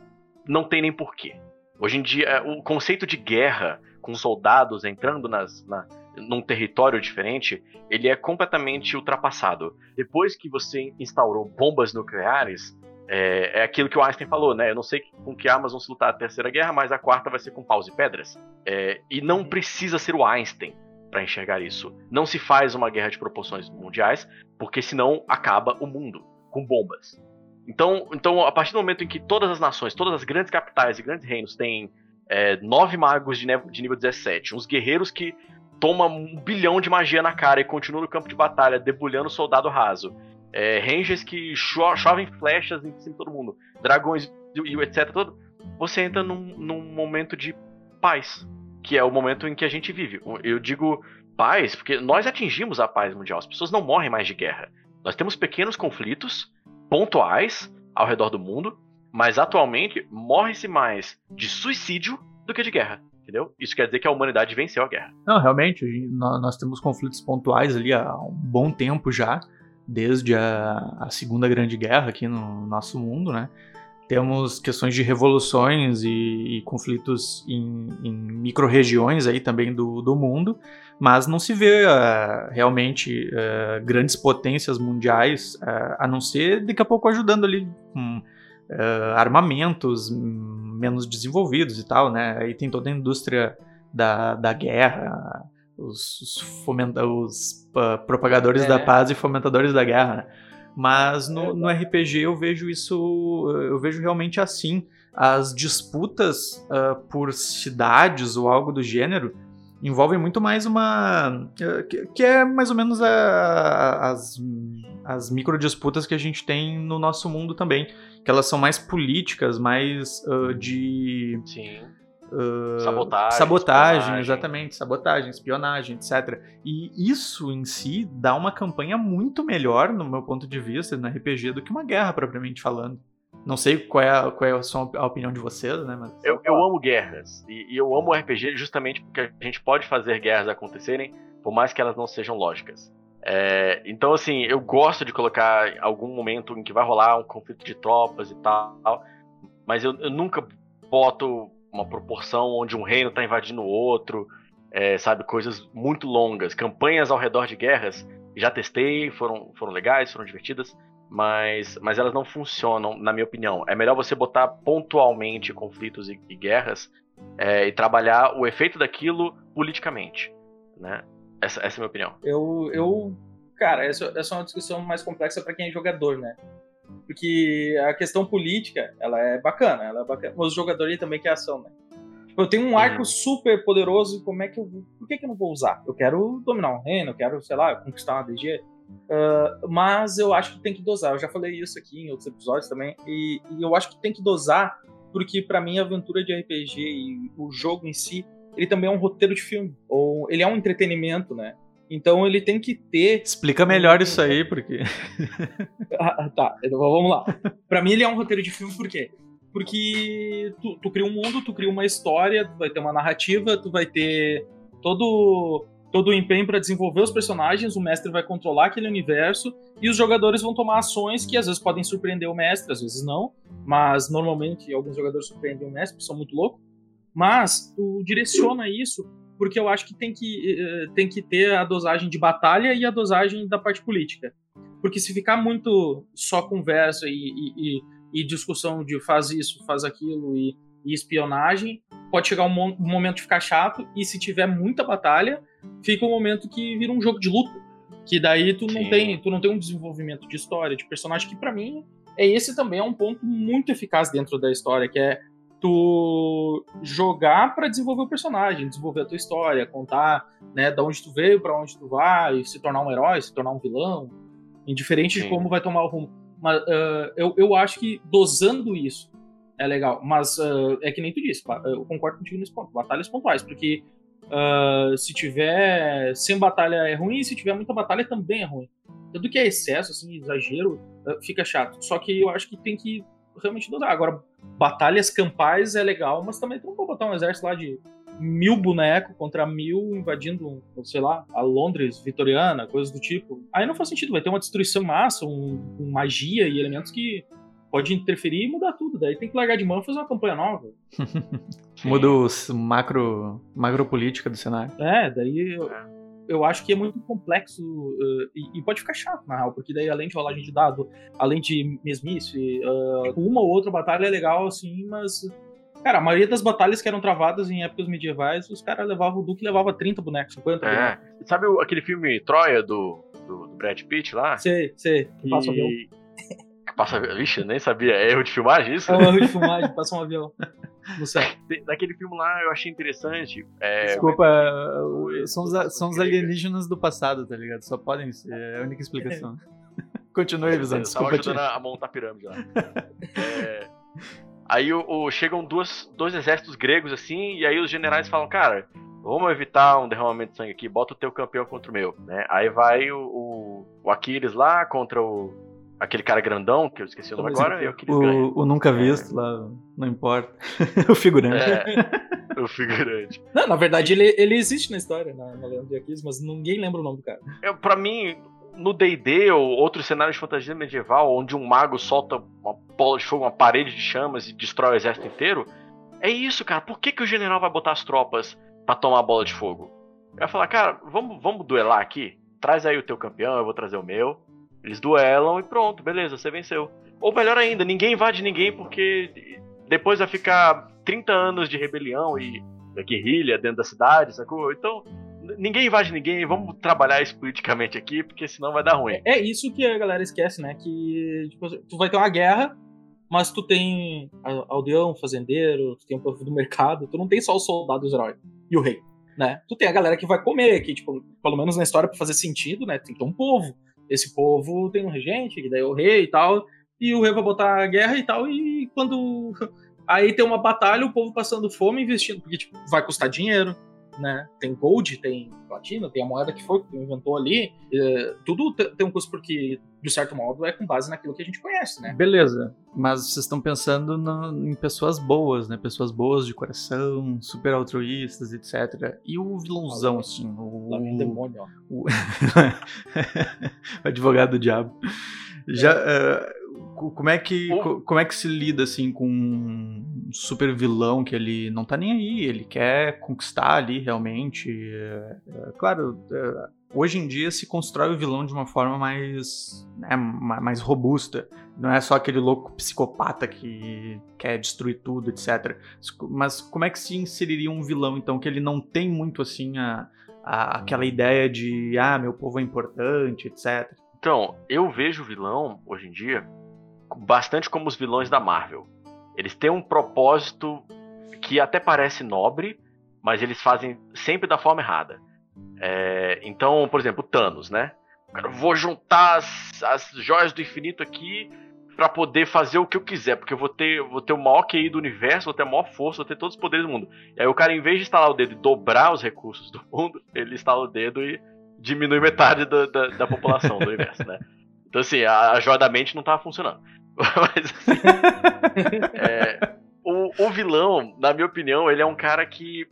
Não tem nem porquê. Hoje em dia, o conceito de guerra com soldados entrando nas, na, num território diferente, ele é completamente ultrapassado. Depois que você instaurou bombas nucleares, é, é, aquilo que o Einstein falou, né? Eu não sei com que armas vão se lutar a terceira guerra, mas a quarta vai ser com paus e pedras. É, e não precisa ser o Einstein para enxergar isso. Não se faz uma guerra de proporções mundiais, porque senão acaba o mundo com bombas. Então, então, a partir do momento em que todas as nações, todas as grandes capitais e grandes reinos têm é, nove magos de, de nível 17, uns guerreiros que toma um bilhão de magia na cara e continua no campo de batalha, debulhando o soldado raso. É, rangers que cho chovem flechas em cima de todo mundo. Dragões e etc. Todo, você entra num, num momento de paz. Que é o momento em que a gente vive. Eu digo paz porque nós atingimos a paz mundial. As pessoas não morrem mais de guerra. Nós temos pequenos conflitos pontuais ao redor do mundo, mas atualmente morre-se mais de suicídio do que de guerra entendeu? Isso quer dizer que a humanidade venceu a guerra. Não, realmente, nós temos conflitos pontuais ali há um bom tempo já, desde a, a Segunda Grande Guerra aqui no nosso mundo, né? Temos questões de revoluções e, e conflitos em, em micro-regiões aí também do, do mundo, mas não se vê uh, realmente uh, grandes potências mundiais, uh, a não ser daqui a pouco ajudando ali com armamentos menos desenvolvidos e tal, né? Aí tem toda a indústria da, da guerra, os, os, fomenta, os uh, propagadores é. da paz e fomentadores da guerra, né? Mas no, no, RPG eu vejo isso, eu vejo realmente assim. As disputas uh, por cidades ou algo do gênero envolvem muito mais uma. Uh, que, que, é mais ou menos a, as, as micro disputas que a gente tem no nosso mundo também que elas são mais políticas, mais uh, de. Sim. Uh, sabotagem. Sabotagem, exatamente. Sabotagem, espionagem, etc. E isso em si dá uma campanha muito melhor, no meu ponto de vista, no RPG, do que uma guerra, propriamente falando. Não sei qual é a, qual é a, sua, a opinião de vocês, né? Mas... Eu, eu amo guerras. E, e eu amo RPG justamente porque a gente pode fazer guerras acontecerem, por mais que elas não sejam lógicas. É, então, assim, eu gosto de colocar algum momento em que vai rolar um conflito de tropas e tal, mas eu, eu nunca boto uma proporção onde um reino está invadindo o outro, é, sabe? Coisas muito longas. Campanhas ao redor de guerras, já testei, foram, foram legais, foram divertidas, mas, mas elas não funcionam, na minha opinião. É melhor você botar pontualmente conflitos e, e guerras é, e trabalhar o efeito daquilo politicamente, né? Essa, essa é a minha opinião. Eu, eu cara, essa, essa é uma discussão mais complexa para quem é jogador, né? Porque a questão política, ela é bacana, ela é bacana. Mas o jogador ele também quer ação, né? Tipo, eu tenho um arco hum. super poderoso, como é que eu vou... Por que, que eu não vou usar? Eu quero dominar um reino, eu quero, sei lá, conquistar uma DG. Uh, mas eu acho que tem que dosar. Eu já falei isso aqui em outros episódios também. E, e eu acho que tem que dosar, porque para mim a aventura de RPG e o jogo em si ele também é um roteiro de filme, ou ele é um entretenimento, né? Então ele tem que ter. Explica melhor isso aí, porque. ah, tá, então vamos lá. Para mim ele é um roteiro de filme, por quê? Porque tu, tu cria um mundo, tu cria uma história, tu vai ter uma narrativa, tu vai ter todo todo o empenho para desenvolver os personagens, o mestre vai controlar aquele universo e os jogadores vão tomar ações que às vezes podem surpreender o mestre, às vezes não, mas normalmente alguns jogadores surpreendem o mestre, porque são muito loucos. Mas tu direciona isso porque eu acho que tem que, eh, tem que ter a dosagem de batalha e a dosagem da parte política. Porque se ficar muito só conversa e, e, e discussão de faz isso, faz aquilo e, e espionagem, pode chegar um, mo um, momento de ficar chato. E se tiver muita batalha, fica um momento que vira um jogo de luta. Que daí tu não, tem, tu não tem um desenvolvimento de história, de personagem, que para mim é esse também é um ponto muito eficaz dentro da história, que é tu jogar para desenvolver o personagem, desenvolver a tua história, contar, né, da onde tu veio, para onde tu vai, se tornar um herói, se tornar um vilão, indiferente Sim. de como vai tomar o rumo. Mas uh, eu, eu acho que dosando isso, é legal. Mas uh, é que nem tu disse, eu concordo contigo nesse ponto. Batalhas pontuais, porque uh, se tiver sem batalha é ruim, se tiver muita batalha também é ruim. Tudo que é excesso, assim, exagero, fica chato. Só que eu acho que tem que realmente dosar. Agora, batalhas campais é legal, mas também tu não pode botar um exército lá de mil bonecos contra mil invadindo, sei lá, a Londres vitoriana, coisas do tipo. Aí não faz sentido, vai ter uma destruição massa, um, um magia e elementos que pode interferir e mudar tudo. Daí tem que largar de mão e fazer uma campanha nova. Muda o macro, macro política do cenário. É, daí eu, eu acho que é muito complexo uh, e, e, pode ficar chato, na real, porque daí além de rolagem de dado, além de mesmice, uh, uma ou outra batalha é legal, assim, mas Cara, a maioria das batalhas que eram travadas em épocas medievais, os caras levavam, o Duque levava 30 bonecos, 50 é. bonecos. Sabe aquele filme Troia do, do, do Brad Pitt lá? Sei, sei. Que... Passa um avião. Passa... Vixe, eu nem sabia. É erro de filmagem isso? É um erro de filmagem, passa um avião. No céu. Daquele filme lá eu achei interessante. É... Desculpa, são os, são os alienígenas do passado, tá ligado? Só podem ser. É a única explicação. Continue, Visão. Desculpa. Eu tava ajudando a montar a pirâmide lá. é... Aí o, o, chegam duas, dois exércitos gregos assim, e aí os generais falam, cara, vamos evitar um derramamento de sangue aqui, bota o teu campeão contra o meu, né? Aí vai o, o, o Aquiles lá contra o aquele cara grandão, que eu esqueci o nome agora, e o o, nunca visto é. lá, não importa. o figurante. É, o figurante. Não, na verdade ele, ele existe na história, na, na Leandro de Aquiles, mas ninguém lembra o nome do cara. É, pra mim, no D&D ou outros cenários de fantasia medieval, onde um mago solta uma bola de fogo, uma parede de chamas e destrói o exército inteiro, é isso, cara. Por que, que o general vai botar as tropas para tomar a bola de fogo? Vai falar, cara, vamos, vamos duelar aqui? Traz aí o teu campeão, eu vou trazer o meu. Eles duelam e pronto, beleza, você venceu. Ou melhor ainda, ninguém invade ninguém porque depois vai ficar 30 anos de rebelião e guerrilha dentro da cidade, sacou? Então, ninguém invade ninguém, vamos trabalhar isso politicamente aqui, porque senão vai dar ruim. É isso que a galera esquece, né? Que tipo, tu vai ter uma guerra, mas tu tem aldeão, fazendeiro, tu tem o povo do mercado, tu não tem só os soldados herói e o rei, né? Tu tem a galera que vai comer, que, tipo, pelo menos na história, pra fazer sentido, né? Tem que ter um povo. Esse povo tem um regente, que daí é o rei e tal, e o rei vai botar a guerra e tal, e quando. Aí tem uma batalha, o povo passando fome investindo, porque tipo, vai custar dinheiro, né? Tem gold, tem platina, tem a moeda que foi que inventou ali. É, tudo tem um custo porque, de certo modo, é com base naquilo que a gente conhece, né? Beleza, mas vocês estão pensando no, em pessoas boas, né? Pessoas boas de coração, super altruístas, etc. E o vilãozão, ah, assim, o... Lá vem demônio, ó. O... o advogado do diabo. Já... Uh como é que como é que se lida assim com um super vilão que ele não tá nem aí, ele quer conquistar ali realmente. É, é, claro, é, hoje em dia se constrói o vilão de uma forma mais né, mais robusta. Não é só aquele louco psicopata que quer destruir tudo, etc. Mas como é que se inseriria um vilão então que ele não tem muito assim a, a aquela ideia de ah meu povo é importante, etc. Então, eu vejo o vilão hoje em dia bastante como os vilões da Marvel. Eles têm um propósito que até parece nobre, mas eles fazem sempre da forma errada. É, então, por exemplo, Thanos, né? Eu vou juntar as, as joias do infinito aqui para poder fazer o que eu quiser, porque eu vou ter, vou ter o maior QI do universo, vou ter a maior força, vou ter todos os poderes do mundo. E aí o cara, em vez de instalar o dedo e dobrar os recursos do mundo, ele instala o dedo e diminui metade da, da, da população do universo, né? Então, assim, a, a joia da mente não tava funcionando. Mas, assim, é, o, o, vilão, na minha opinião, ele é um cara que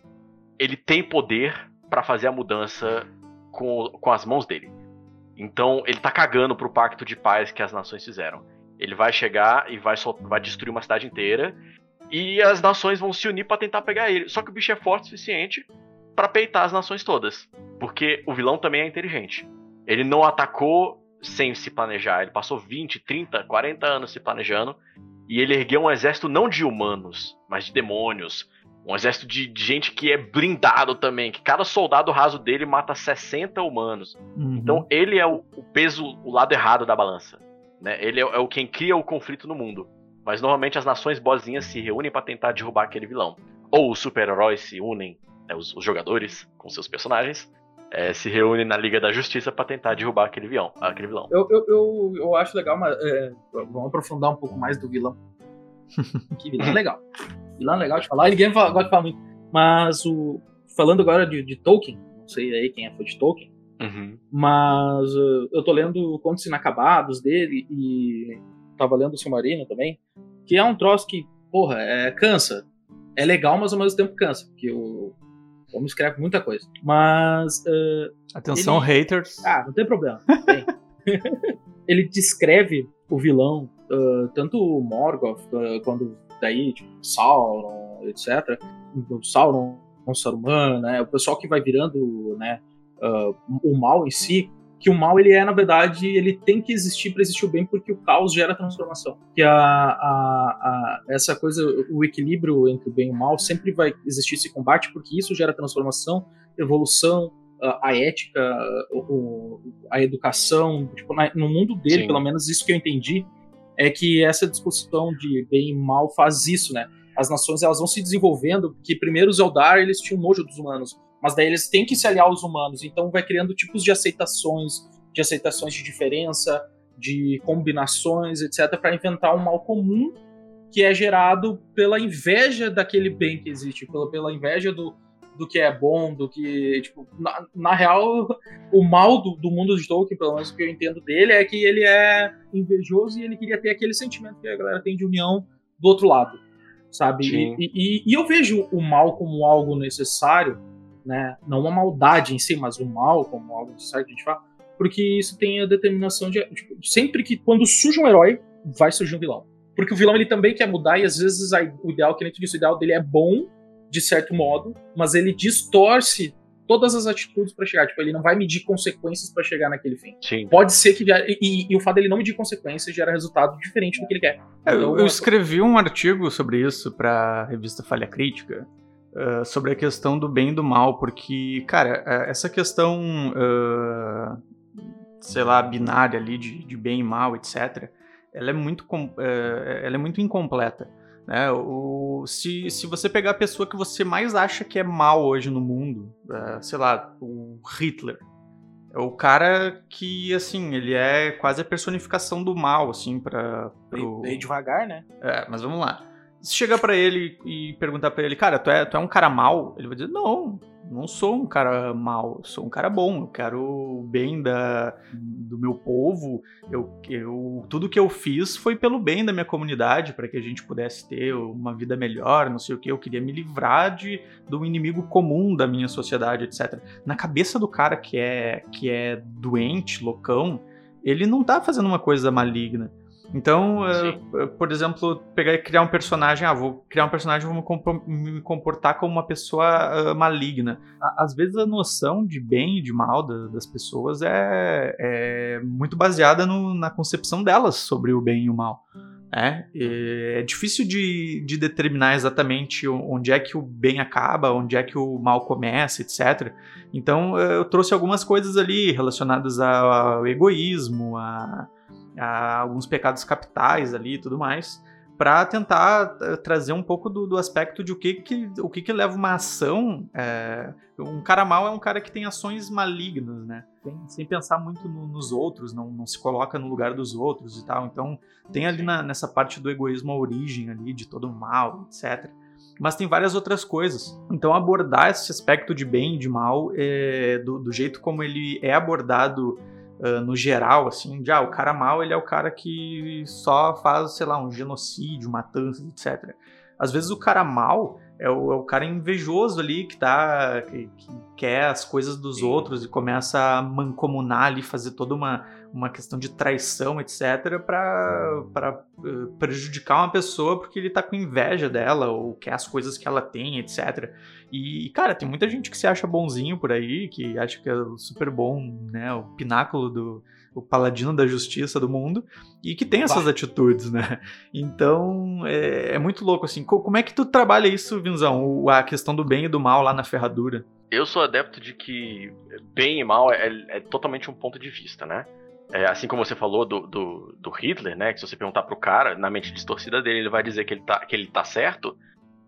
ele tem poder para fazer a mudança com, com as mãos dele. Então, ele tá cagando pro pacto de paz que as nações fizeram. Ele vai chegar e vai, vai destruir uma cidade inteira. E as nações vão se unir para tentar pegar ele. Só que o bicho é forte o suficiente para peitar as nações todas. Porque o vilão também é inteligente. Ele não atacou sem se planejar. Ele passou 20, 30, 40 anos se planejando e ele ergueu um exército não de humanos, mas de demônios. Um exército de, de gente que é blindado também, que cada soldado raso dele mata 60 humanos. Uhum. Então ele é o, o, peso, o lado errado da balança. Né? Ele é, é o quem cria o conflito no mundo. Mas normalmente as nações boazinhas se reúnem para tentar derrubar aquele vilão. Ou os super-heróis se unem, né, os, os jogadores com seus personagens, é, se reúne na Liga da Justiça para tentar derrubar aquele vilão. Aquele vilão. Eu, eu, eu, eu acho legal, mas é, vamos aprofundar um pouco mais do vilão. que vilão legal. Vilão legal de falar, ninguém fala, gosta de falar muito. Mas o, falando agora de, de Tolkien, não sei aí quem é fã de Tolkien, Uhum. mas uh, eu tô lendo Contos Inacabados dele e tava lendo o Silmarino também, que é um troço que, porra, é, cansa. É legal, mas ao mesmo tempo cansa, porque o homem escreve muita coisa. Mas, uh, Atenção, Ele- haters. ah, não tem problema. Tem. ele descreve o vilão, uh, tanto o Morgoth, uh, quando daí, tipo, Sauron, etc. Sauron, o Saruman, né? O pessoal que vai virando, né? uh, o mal em si, que o mal ele é na verdade ele tem que existir para existir o bem porque o caos gera transformação que a, a, a- essa coisa o equilíbrio entre o bem e o mal sempre vai existir esse combate porque isso gera transformação evolução a, a ética a educação tipo, no mundo dele Sim. pelo menos isso que eu entendi é que essa discussão de bem e mal faz isso né? As nações elas vão se desenvolvendo porque primeiro os Eldar eles tinham nojo dos humanos mas daí eles têm que se aliar aos humanos, então vai criando tipos de aceitações, de aceitações de diferença, de combinações, etc, para inventar um mal comum que é gerado pela inveja daquele bem que existe, pela, pela inveja do, do que é bom, do que, tipo, na, na real, o mal do, do mundo de Tolkien, pelo menos o que eu entendo dele, é que ele é invejoso e ele queria ter aquele sentimento que a galera tem de união do outro lado, sabe? E, e- e- eu vejo o mal como algo necessário, né? Não uma maldade em si, mas o mal como algo necessário que a gente fala, porque isso tem a determinação de tipo, sempre que quando surge um herói, vai surgir um vilão. Porque o vilão ele também quer mudar e às vezes a- o ideal que nem tu disse, o ideal dele é bom de certo modo, mas ele distorce todas as atitudes pra chegar, tipo, ele não vai medir consequências pra chegar naquele fim. Sim. Pode ser que e, e- e o fato dele não medir consequências gera resultado diferente do que ele quer. É, eu, Então, eu escrevi um artigo sobre isso pra revista Falha Crítica, eh, sobre a questão do bem e do mal, porque, cara, eh, essa questão, eh, sei lá, binária ali de, de bem e mal, etc., ela é muito, eh, ela é muito incompleta. Né? O, se, se você pegar a pessoa que você mais acha que é mal hoje no mundo, eh, sei lá, o Hitler, é o cara que, assim, ele é quase a personificação do mal, assim, para Bem, bem devagar, né? é, mas vamos lá. Se chegar pra ele e perguntar pra ele, cara, tu é, tu é um cara mal? Ele vai dizer, não, não sou um cara mal, sou um cara bom, eu quero o bem da, do meu povo, eu, eu, tudo que eu fiz foi pelo bem da minha comunidade, para que a gente pudesse ter uma vida melhor, não sei o que, eu queria me livrar de, do inimigo comum da minha sociedade, etc. Na cabeça do cara que é, que é doente, loucão, ele não tá fazendo uma coisa maligna. Então, eh, por exemplo, pegar e criar um personagem, ah, vou criar um personagem, vou me compor- me comportar como uma pessoa ah, maligna. Às vezes a noção de bem e de mal da- das pessoas é, é muito baseada no- na concepção delas sobre o bem e o mal. E é difícil de, de determinar exatamente onde é que o bem acaba, onde é que o mal começa, etc. Então eh, eu trouxe algumas coisas ali relacionadas ao egoísmo, a, a alguns pecados capitais ali e tudo mais, para tentar eh, trazer um pouco do, do aspecto de o que que, o que, que leva uma ação. eh, um cara mau é um cara que tem ações malignas, né? Sem, sem pensar muito no- nos outros, não, não se coloca no lugar dos outros e tal. Então tem ali na- nessa parte do egoísmo a origem ali de todo o mal, etc. Mas tem várias outras coisas. Então abordar esse aspecto de bem e de mal é, do, do jeito como ele é abordado ah, no geral, assim, de ah, o cara mal ele é o cara que só faz, sei lá, um genocídio, matança, etc. Às vezes o cara mal é o, é o cara invejoso ali que tá. Que, que quer as coisas dos Sim. outros e começa a mancomunar ali, fazer toda uma, uma questão de traição, etc., pra eh, prejudicar uma pessoa porque ele tá com inveja dela ou quer as coisas que ela tem, etc. E, cara, tem muita gente que se acha bonzinho por aí, que acha que é super bom, né? O pináculo do. O paladino da justiça do mundo, e que tem essas atitudes, né? Então, é, é muito louco, assim. Co- Como é que tu trabalha isso, Vinzão? O- A questão do bem e do mal lá na ferradura? Eu sou adepto de que bem e mal é, é totalmente um ponto de vista, né? É, assim como você falou do, do, do Hitler, né? Que se você perguntar pro cara, na mente distorcida dele, ele vai dizer que ele tá, que ele tá certo.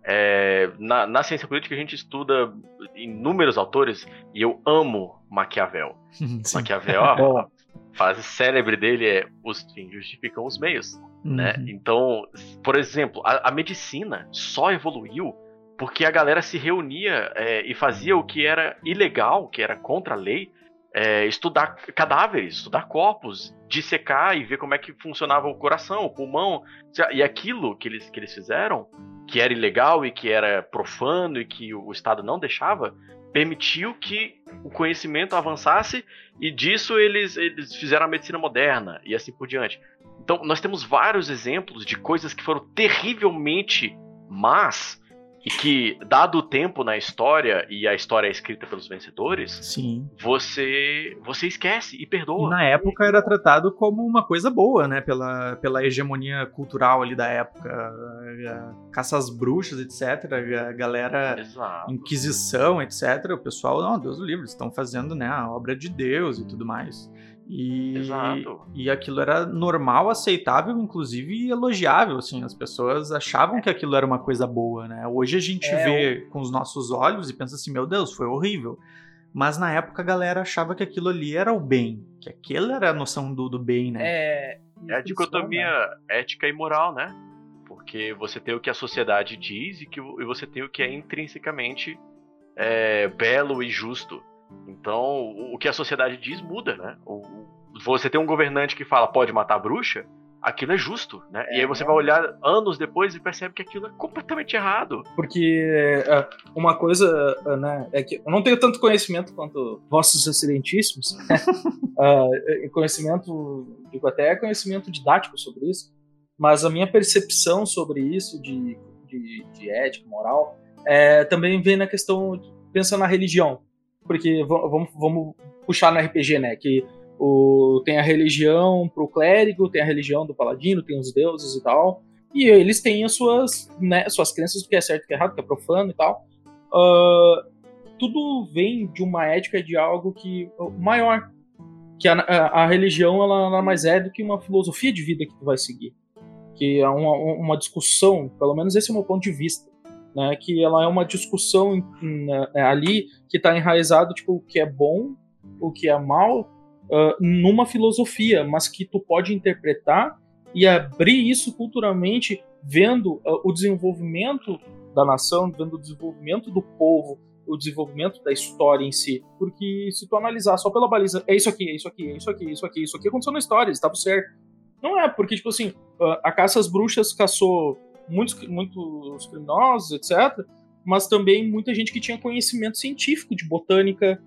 É, na, na ciência política a gente estuda inúmeros autores e eu amo Maquiavel. Sim. Maquiavel, ó, Bom, frase célebre dele é: os fins justificam os meios. Uhum. Né? Então, por exemplo, a, a, medicina só evoluiu porque a galera se reunia é, e fazia o que era ilegal, que era contra a lei, é, estudar cadáveres, estudar corpos, dissecar e ver como é que funcionava o coração, o pulmão. E aquilo que eles, que eles fizeram, que era ilegal e que era profano e que o Estado não deixava, permitiu que o conhecimento avançasse e disso eles, eles fizeram a medicina moderna e assim por diante. Então, nós temos vários exemplos de coisas que foram terrivelmente más e que, dado o tempo na história e a história é escrita pelos vencedores, Sim. você você esquece e perdoa. E na época era tratado como uma coisa boa, né? Pela, pela hegemonia cultural ali da época. Caça às bruxas, etc. A galera. Exato. Inquisição, etc. O pessoal, não, Deus do livre, estão fazendo né, a obra de Deus e tudo mais. E, Exato. e aquilo era normal, aceitável, inclusive elogiável, assim, as pessoas achavam que aquilo era uma coisa boa, né? Hoje a gente É, vê com os nossos olhos e pensa assim, meu Deus, foi horrível. Mas na época a galera achava que aquilo ali era o bem, que aquilo era a noção do, do bem, né? É, É a dicotomia ética e moral, né? Porque você tem o que a sociedade diz e, que, e você tem o que é intrinsecamente é, belo e justo. Então, o, que a sociedade diz muda, né? Você tem um governante que fala pode matar a bruxa, aquilo é justo, né? e aí você vai olhar anos depois e percebe que aquilo é completamente errado. Porque é, uma coisa, é, né, é que eu não tenho tanto conhecimento quanto vossos excelentíssimos. É, conhecimento, digo até conhecimento didático sobre isso, mas a minha percepção sobre isso, de, de, de ética, moral, é, também vem na questão, pensa na religião. Porque va- vamos, vamos puxar no RPG, né? Que o, tem a religião pro clérigo, tem a religião do paladino, tem os deuses e tal. E eles têm as suas, né, suas crenças do que é certo e o que é errado, que é profano e tal. Ah, tudo vem de uma ética de algo que maior. Que a, a, a religião ela nada mais é do que uma filosofia de vida que tu vai seguir. Que é uma, uma discussão, pelo menos esse é o meu ponto de vista. Né, que ela é uma discussão né, ali que está enraizado tipo o que é bom, o que é mal, ah, numa filosofia, mas que tu pode interpretar e abrir isso culturalmente, vendo ah, o desenvolvimento da nação, vendo o desenvolvimento do povo, o desenvolvimento da história em si. Porque se tu analisar só pela baliza, é isso aqui, é isso aqui, é isso aqui, é isso aqui, isso aqui aconteceu na história, eles estavam certo. Não é, porque, tipo assim, ah, a caça às bruxas caçou muitos, muitos criminosos, etc. Mas também muita gente que tinha conhecimento científico de botânica,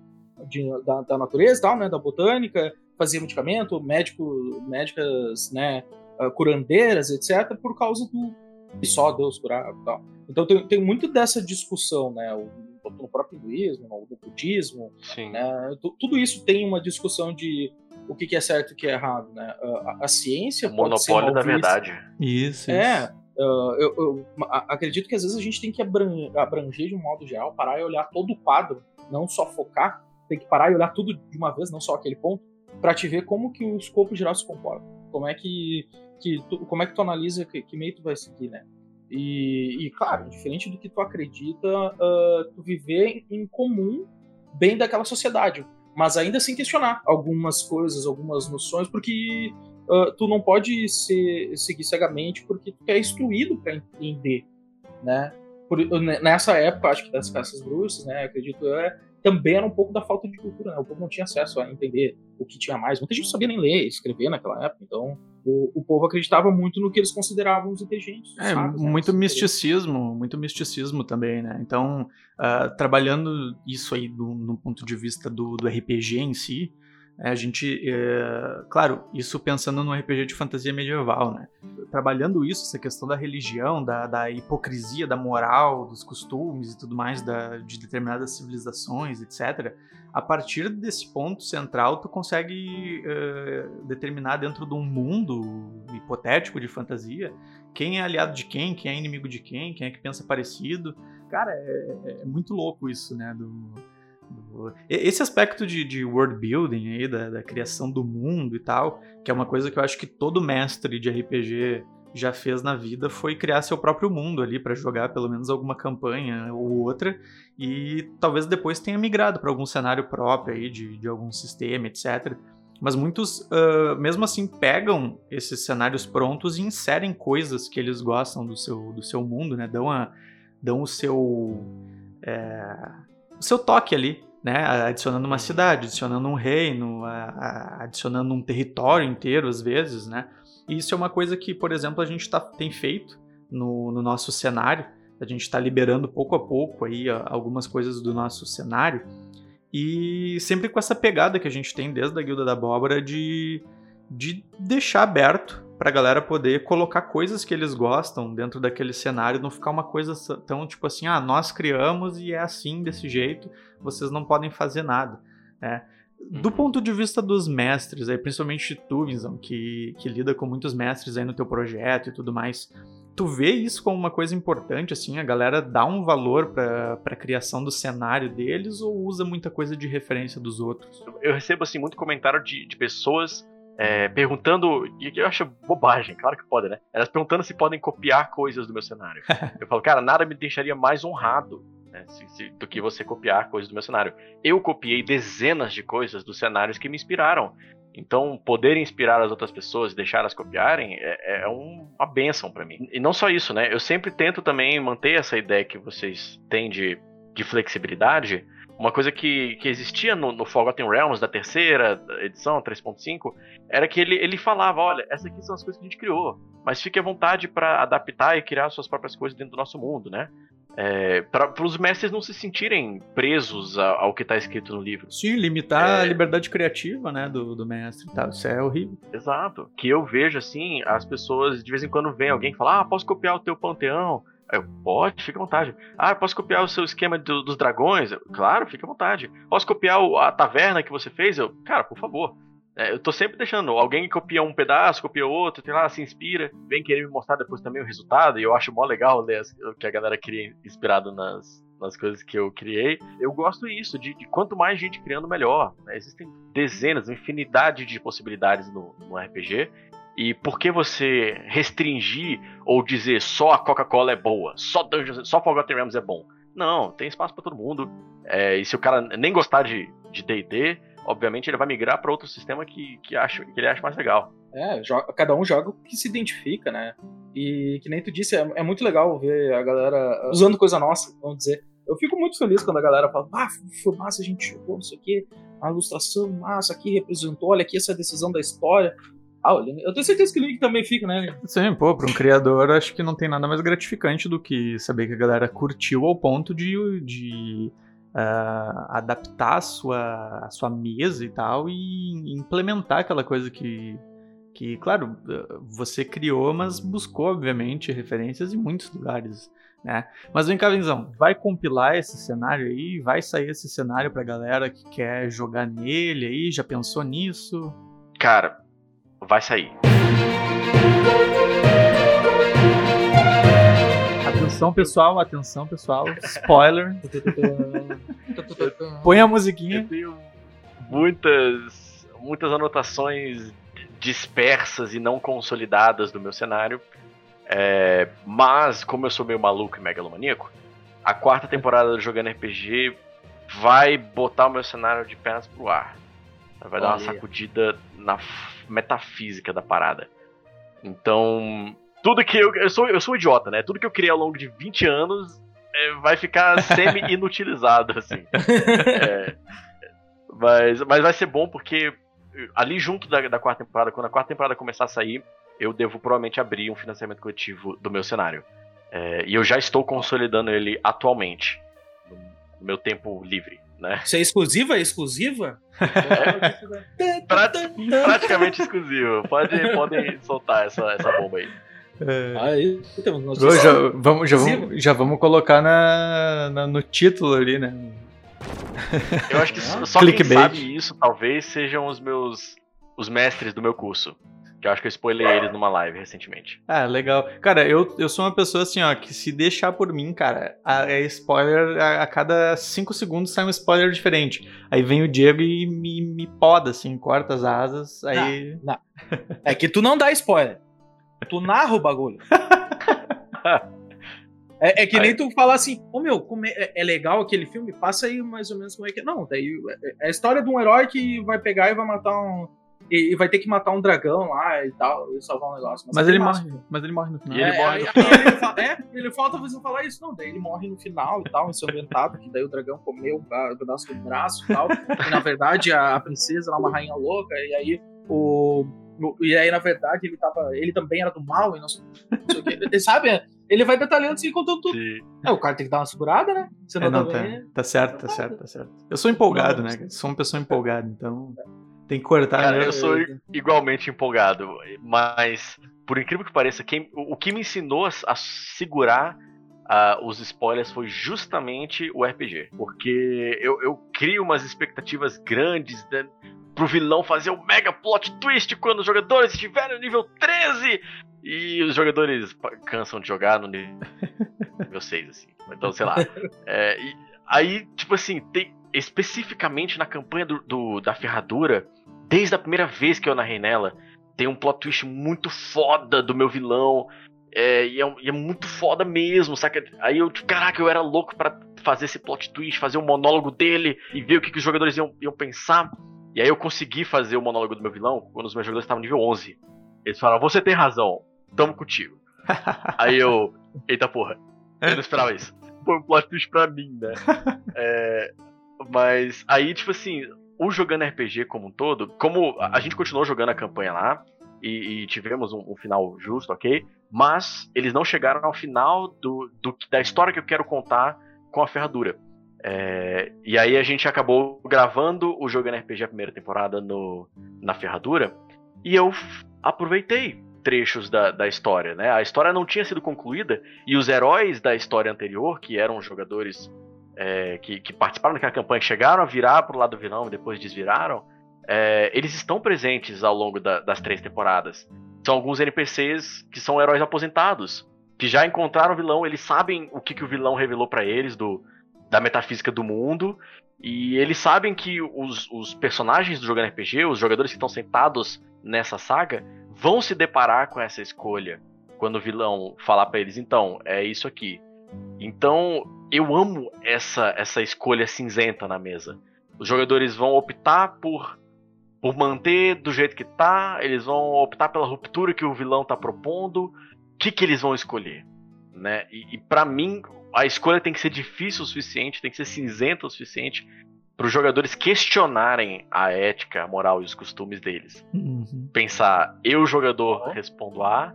de- da, da natureza e tal, né? Da botânica, fazia medicamento, médico, médicas, né? ah, curandeiras, etc. Por causa do que só Deus curava e tal. Então tem, tem muito dessa discussão, né? O, no próprio hinduísmo, no budismo, né? Tu- Tudo isso tem uma discussão de o que que é certo e o que é errado, né? A, a- a ciência O pode ser monopólio da vista. verdade. Isso, É, isso. Uh, eu, eu acredito que às vezes a gente tem que abran- abranger de um modo geral, parar e olhar todo o quadro, não só focar, tem que parar e olhar tudo de uma vez, não só aquele ponto, pra te ver como que o escopo geral se comporta, como é que, que tu, como é que tu analisa que, que meio tu vai seguir, né? E, e, claro, diferente do que tu acredita, uh, tu viver em comum bem daquela sociedade, mas ainda sem questionar algumas coisas, algumas noções, porque uh, tu não pode ser, seguir cegamente porque tu é instruído para entender, né? Por, nessa época, acho que das caças bruxas, né? Acredito é, também era um pouco da falta de cultura, né? O povo não tinha acesso a entender o que tinha mais. Muita gente não sabia nem ler, escrever naquela época, então o, o povo acreditava muito no que eles consideravam os inteligentes. É, sábios, né? muito Os misticismo, muito misticismo também, né? Então, ah, trabalhando isso aí do, no ponto de vista do, do RPG em si, a gente, é, claro, isso pensando no RPG de fantasia medieval, né? Trabalhando isso, essa questão da religião, da, da hipocrisia, da moral, dos costumes e tudo mais da, de determinadas civilizações, etc. A partir desse ponto central, tu consegue é, determinar dentro de um mundo hipotético de fantasia quem é aliado de quem, quem é inimigo de quem, quem é que pensa parecido. Cara, é, é muito louco isso, né? Do, Esse aspecto de, de world building aí, da, da criação do mundo e tal, que é uma coisa que eu acho que todo mestre de RPG já fez na vida, foi criar seu próprio mundo ali para jogar pelo menos alguma campanha ou outra, e talvez depois tenha migrado para algum cenário próprio aí de, de algum sistema, etc. Mas muitos, uh, mesmo assim, pegam esses cenários prontos e inserem coisas que eles gostam do seu, do seu mundo, né? Dão, a, dão o seu. É, seu toque ali, né? Adicionando uma cidade, adicionando um reino, adicionando um território inteiro, às vezes, né? Isso é uma coisa que, por exemplo, a gente tá, tem feito no, no nosso cenário. A gente está liberando pouco a pouco aí algumas coisas do nosso cenário. E sempre com essa pegada que a gente tem desde a Guilda da Abóbora de, de deixar aberto para a galera poder colocar coisas que eles gostam dentro daquele cenário, não ficar uma coisa tão tipo assim, ah, nós criamos e é assim, desse jeito, vocês não podem fazer nada. Né? Do uhum. ponto de vista dos mestres, aí, principalmente tu, Vinzão, que, que lida com muitos mestres aí no teu projeto e tudo mais, tu vê isso como uma coisa importante, assim, a galera dá um valor para a criação do cenário deles ou usa muita coisa de referência dos outros? Eu recebo, assim, muito comentário de, de pessoas é, perguntando, e eu acho bobagem, claro que pode, né? Elas perguntando se podem copiar coisas do meu cenário. eu falo, cara, nada me deixaria mais honrado né, se, se, do que você copiar coisas do meu cenário. Eu copiei dezenas de coisas dos cenários que me inspiraram. Então, poder inspirar as outras pessoas, deixar elas copiarem, é, é uma benção para mim. E não só isso, né? Eu sempre tento também manter essa ideia que vocês têm de, de flexibilidade. Uma coisa que, que existia no, no Forgotten Realms da terceira edição, 3.5, era que ele, ele falava: olha, essas aqui são as coisas que a gente criou, mas fique à vontade para adaptar e criar suas próprias coisas dentro do nosso mundo, né? É, para os mestres não se sentirem presos ao, ao que está escrito no livro. Sim, limitar é... a liberdade criativa, né, do, do mestre, tá? Isso é horrível. Exato. Que eu vejo assim, as pessoas de vez em quando vem alguém e fala: "Ah, posso copiar o teu panteão?" Eu, pode, fica à vontade. Ah, posso copiar o seu esquema do, dos dragões? Eu, claro, fica à vontade. Posso copiar o, a taverna que você fez? Eu, cara, por favor. É, eu tô sempre deixando. Alguém copia um pedaço, copia outro, tem lá, se inspira, vem querer me mostrar depois também o resultado, e eu acho mó legal ler o que a galera cria inspirado nas, nas coisas que eu criei. Eu gosto disso, de, de quanto mais gente criando, melhor. Né? Existem dezenas, infinidade de possibilidades no, no RPG. E por que você restringir ou dizer só a Coca-Cola é boa, só Dungeons, só Forgotten Realms é bom? Não, tem espaço para todo mundo. É, e se o cara nem gostar de D&D, obviamente ele vai migrar para outro sistema que, que, acha, que ele acha mais legal. É, joga, cada um joga o que se identifica, né? E que nem tu disse, é, é, muito legal ver a galera usando coisa nossa, vamos dizer. Eu fico muito feliz quando a galera fala, ah, foi massa, a gente jogou, não sei o quê, a ilustração massa aqui representou, olha aqui essa decisão da história. Ah, eu tenho certeza que o Link também fica, né? Sim, pô, para um criador acho que não tem nada mais gratificante do que saber que a galera curtiu ao ponto de, de uh, adaptar a sua, a sua mesa e tal e implementar aquela coisa que, que, claro, você criou, mas buscou, obviamente, referências em muitos lugares. Né? Mas vem cá, Vinzão, vai compilar esse cenário aí? Vai sair esse cenário pra galera que quer jogar nele aí? Já pensou nisso? Cara, vai sair. Atenção, pessoal, atenção, pessoal. Spoiler. Põe a musiquinha. Eu tenho muitas, muitas anotações dispersas e não consolidadas do meu cenário. É, mas, como eu sou meio maluco e megalomaníaco, a quarta temporada do Jogando RPG vai botar o meu cenário de pernas pro ar. Vai dar uma sacudida na metafísica da parada. Então, tudo que eu. Eu sou, eu sou idiota, né? Tudo que eu criei ao longo de 20 anos é, vai ficar semi-inutilizado, assim. É, mas, mas vai ser bom porque ali junto da, da quarta temporada, quando a quarta temporada começar a sair, eu devo provavelmente abrir um financiamento coletivo do meu cenário. É, e eu já estou consolidando ele atualmente, no meu tempo livre. Né? Isso é exclusiva? É exclusiva? É, praticamente exclusivo. Pode, podem soltar essa, essa bomba aí. É. Aí, então, já, vamos, já, vamos, já vamos colocar na, na, no título ali, né? Eu acho que ah, só quem sabe isso talvez sejam os meus os mestres do meu curso. Que eu acho que eu spoilei eles numa live recentemente. Ah, legal. Cara, eu, eu sou uma pessoa assim, ó, que se deixar por mim, cara, a, é spoiler, a, a cada 5 segundos sai um spoiler diferente. Aí vem o Diego e me, me poda, assim, corta as asas, aí... Não, não. É que tu não dá spoiler. Tu narra o bagulho. É, é, que nem tu falar assim, ô oh, meu, é, é, legal aquele filme, passa aí mais ou menos como é que é. Não, daí é, é a história de um herói que vai pegar e vai matar um, e, e vai ter que matar um dragão lá e tal, e salvar um negócio. Mas é ele massa. morre. Mas ele morre no final. E ele é, morre aí- no aí ele, é, ele falta você falar isso, não. Daí ele morre no final e tal, ensanguentado, que daí o dragão comeu um pedaço do braço e tal. e na verdade a, a princesa era uma rainha louca, e aí o. o- E aí, na verdade, ele tava. Ele também era do mal e não sei, não sei o que. Ele, sabe? Ele vai detalhando assim, contando tudo. Sim. É, o cara tem que dar uma segurada, né? Você É, não, não, também. tá, tá certo, tá certo, tá certo. Eu sou empolgado, Não, né? Sou uma pessoa empolgada, então tem que cortar. Cara, né? eu sou igualmente empolgado, mas por incrível que pareça, quem, o que me ensinou a, segurar ah, os spoilers foi justamente o RPG. Porque eu, eu crio umas expectativas grandes né, pro vilão fazer o mega plot twist quando os jogadores estiverem no nível 13 e os jogadores cansam de jogar no nível 6, assim. Então, sei lá. É, e aí, tipo assim, tem especificamente na campanha do, do- da ferradura, desde a primeira vez que eu narrei nela, tem um plot twist muito foda do meu vilão. É, e, é, um- e é muito foda mesmo, saca? Aí eu, tipo, caraca, eu era louco pra fazer esse plot twist, fazer o monólogo dele e ver o que, que os jogadores iam, iam pensar. E aí eu consegui fazer o monólogo do meu vilão quando os meus jogadores estavam no nível 11. Eles falaram, você tem razão, tamo contigo. aí eu, eita porra, eu não esperava isso. Foi um plot twist pra mim, né? É, mas aí, tipo assim, o jogando RPG como um todo, como a gente continuou jogando a campanha lá, e, e tivemos um, um final justo, ok? Mas eles não chegaram ao final do, do- da história que eu quero contar com a ferradura. É, e aí a gente acabou gravando o Jogando RPG a primeira temporada no, na ferradura, e eu aproveitei trechos da, da história, né? A história não tinha sido concluída, e os heróis da história anterior, que eram jogadores é, que, que participaram daquela campanha, que chegaram a virar pro lado do vilão e depois desviraram, é, eles estão presentes ao longo da- das três temporadas. São alguns NPCs que são heróis aposentados, que já encontraram o vilão, eles sabem o que, que o vilão revelou pra eles do, da metafísica do mundo, e eles sabem que os, os personagens do jogando RPG, os jogadores que estão sentados nessa saga, vão se deparar com essa escolha quando o vilão falar pra eles, então, é isso aqui. Então, eu amo essa, essa escolha cinzenta na mesa. Os jogadores vão optar por, por manter do jeito que tá, eles vão optar pela ruptura que o vilão tá propondo. O que, que eles vão escolher? Né? E, e para mim, a escolha tem que ser difícil o suficiente, tem que ser cinzenta o suficiente para os jogadores questionarem a ética, a moral e os costumes deles. Uhum. Pensar, eu, jogador, respondo A,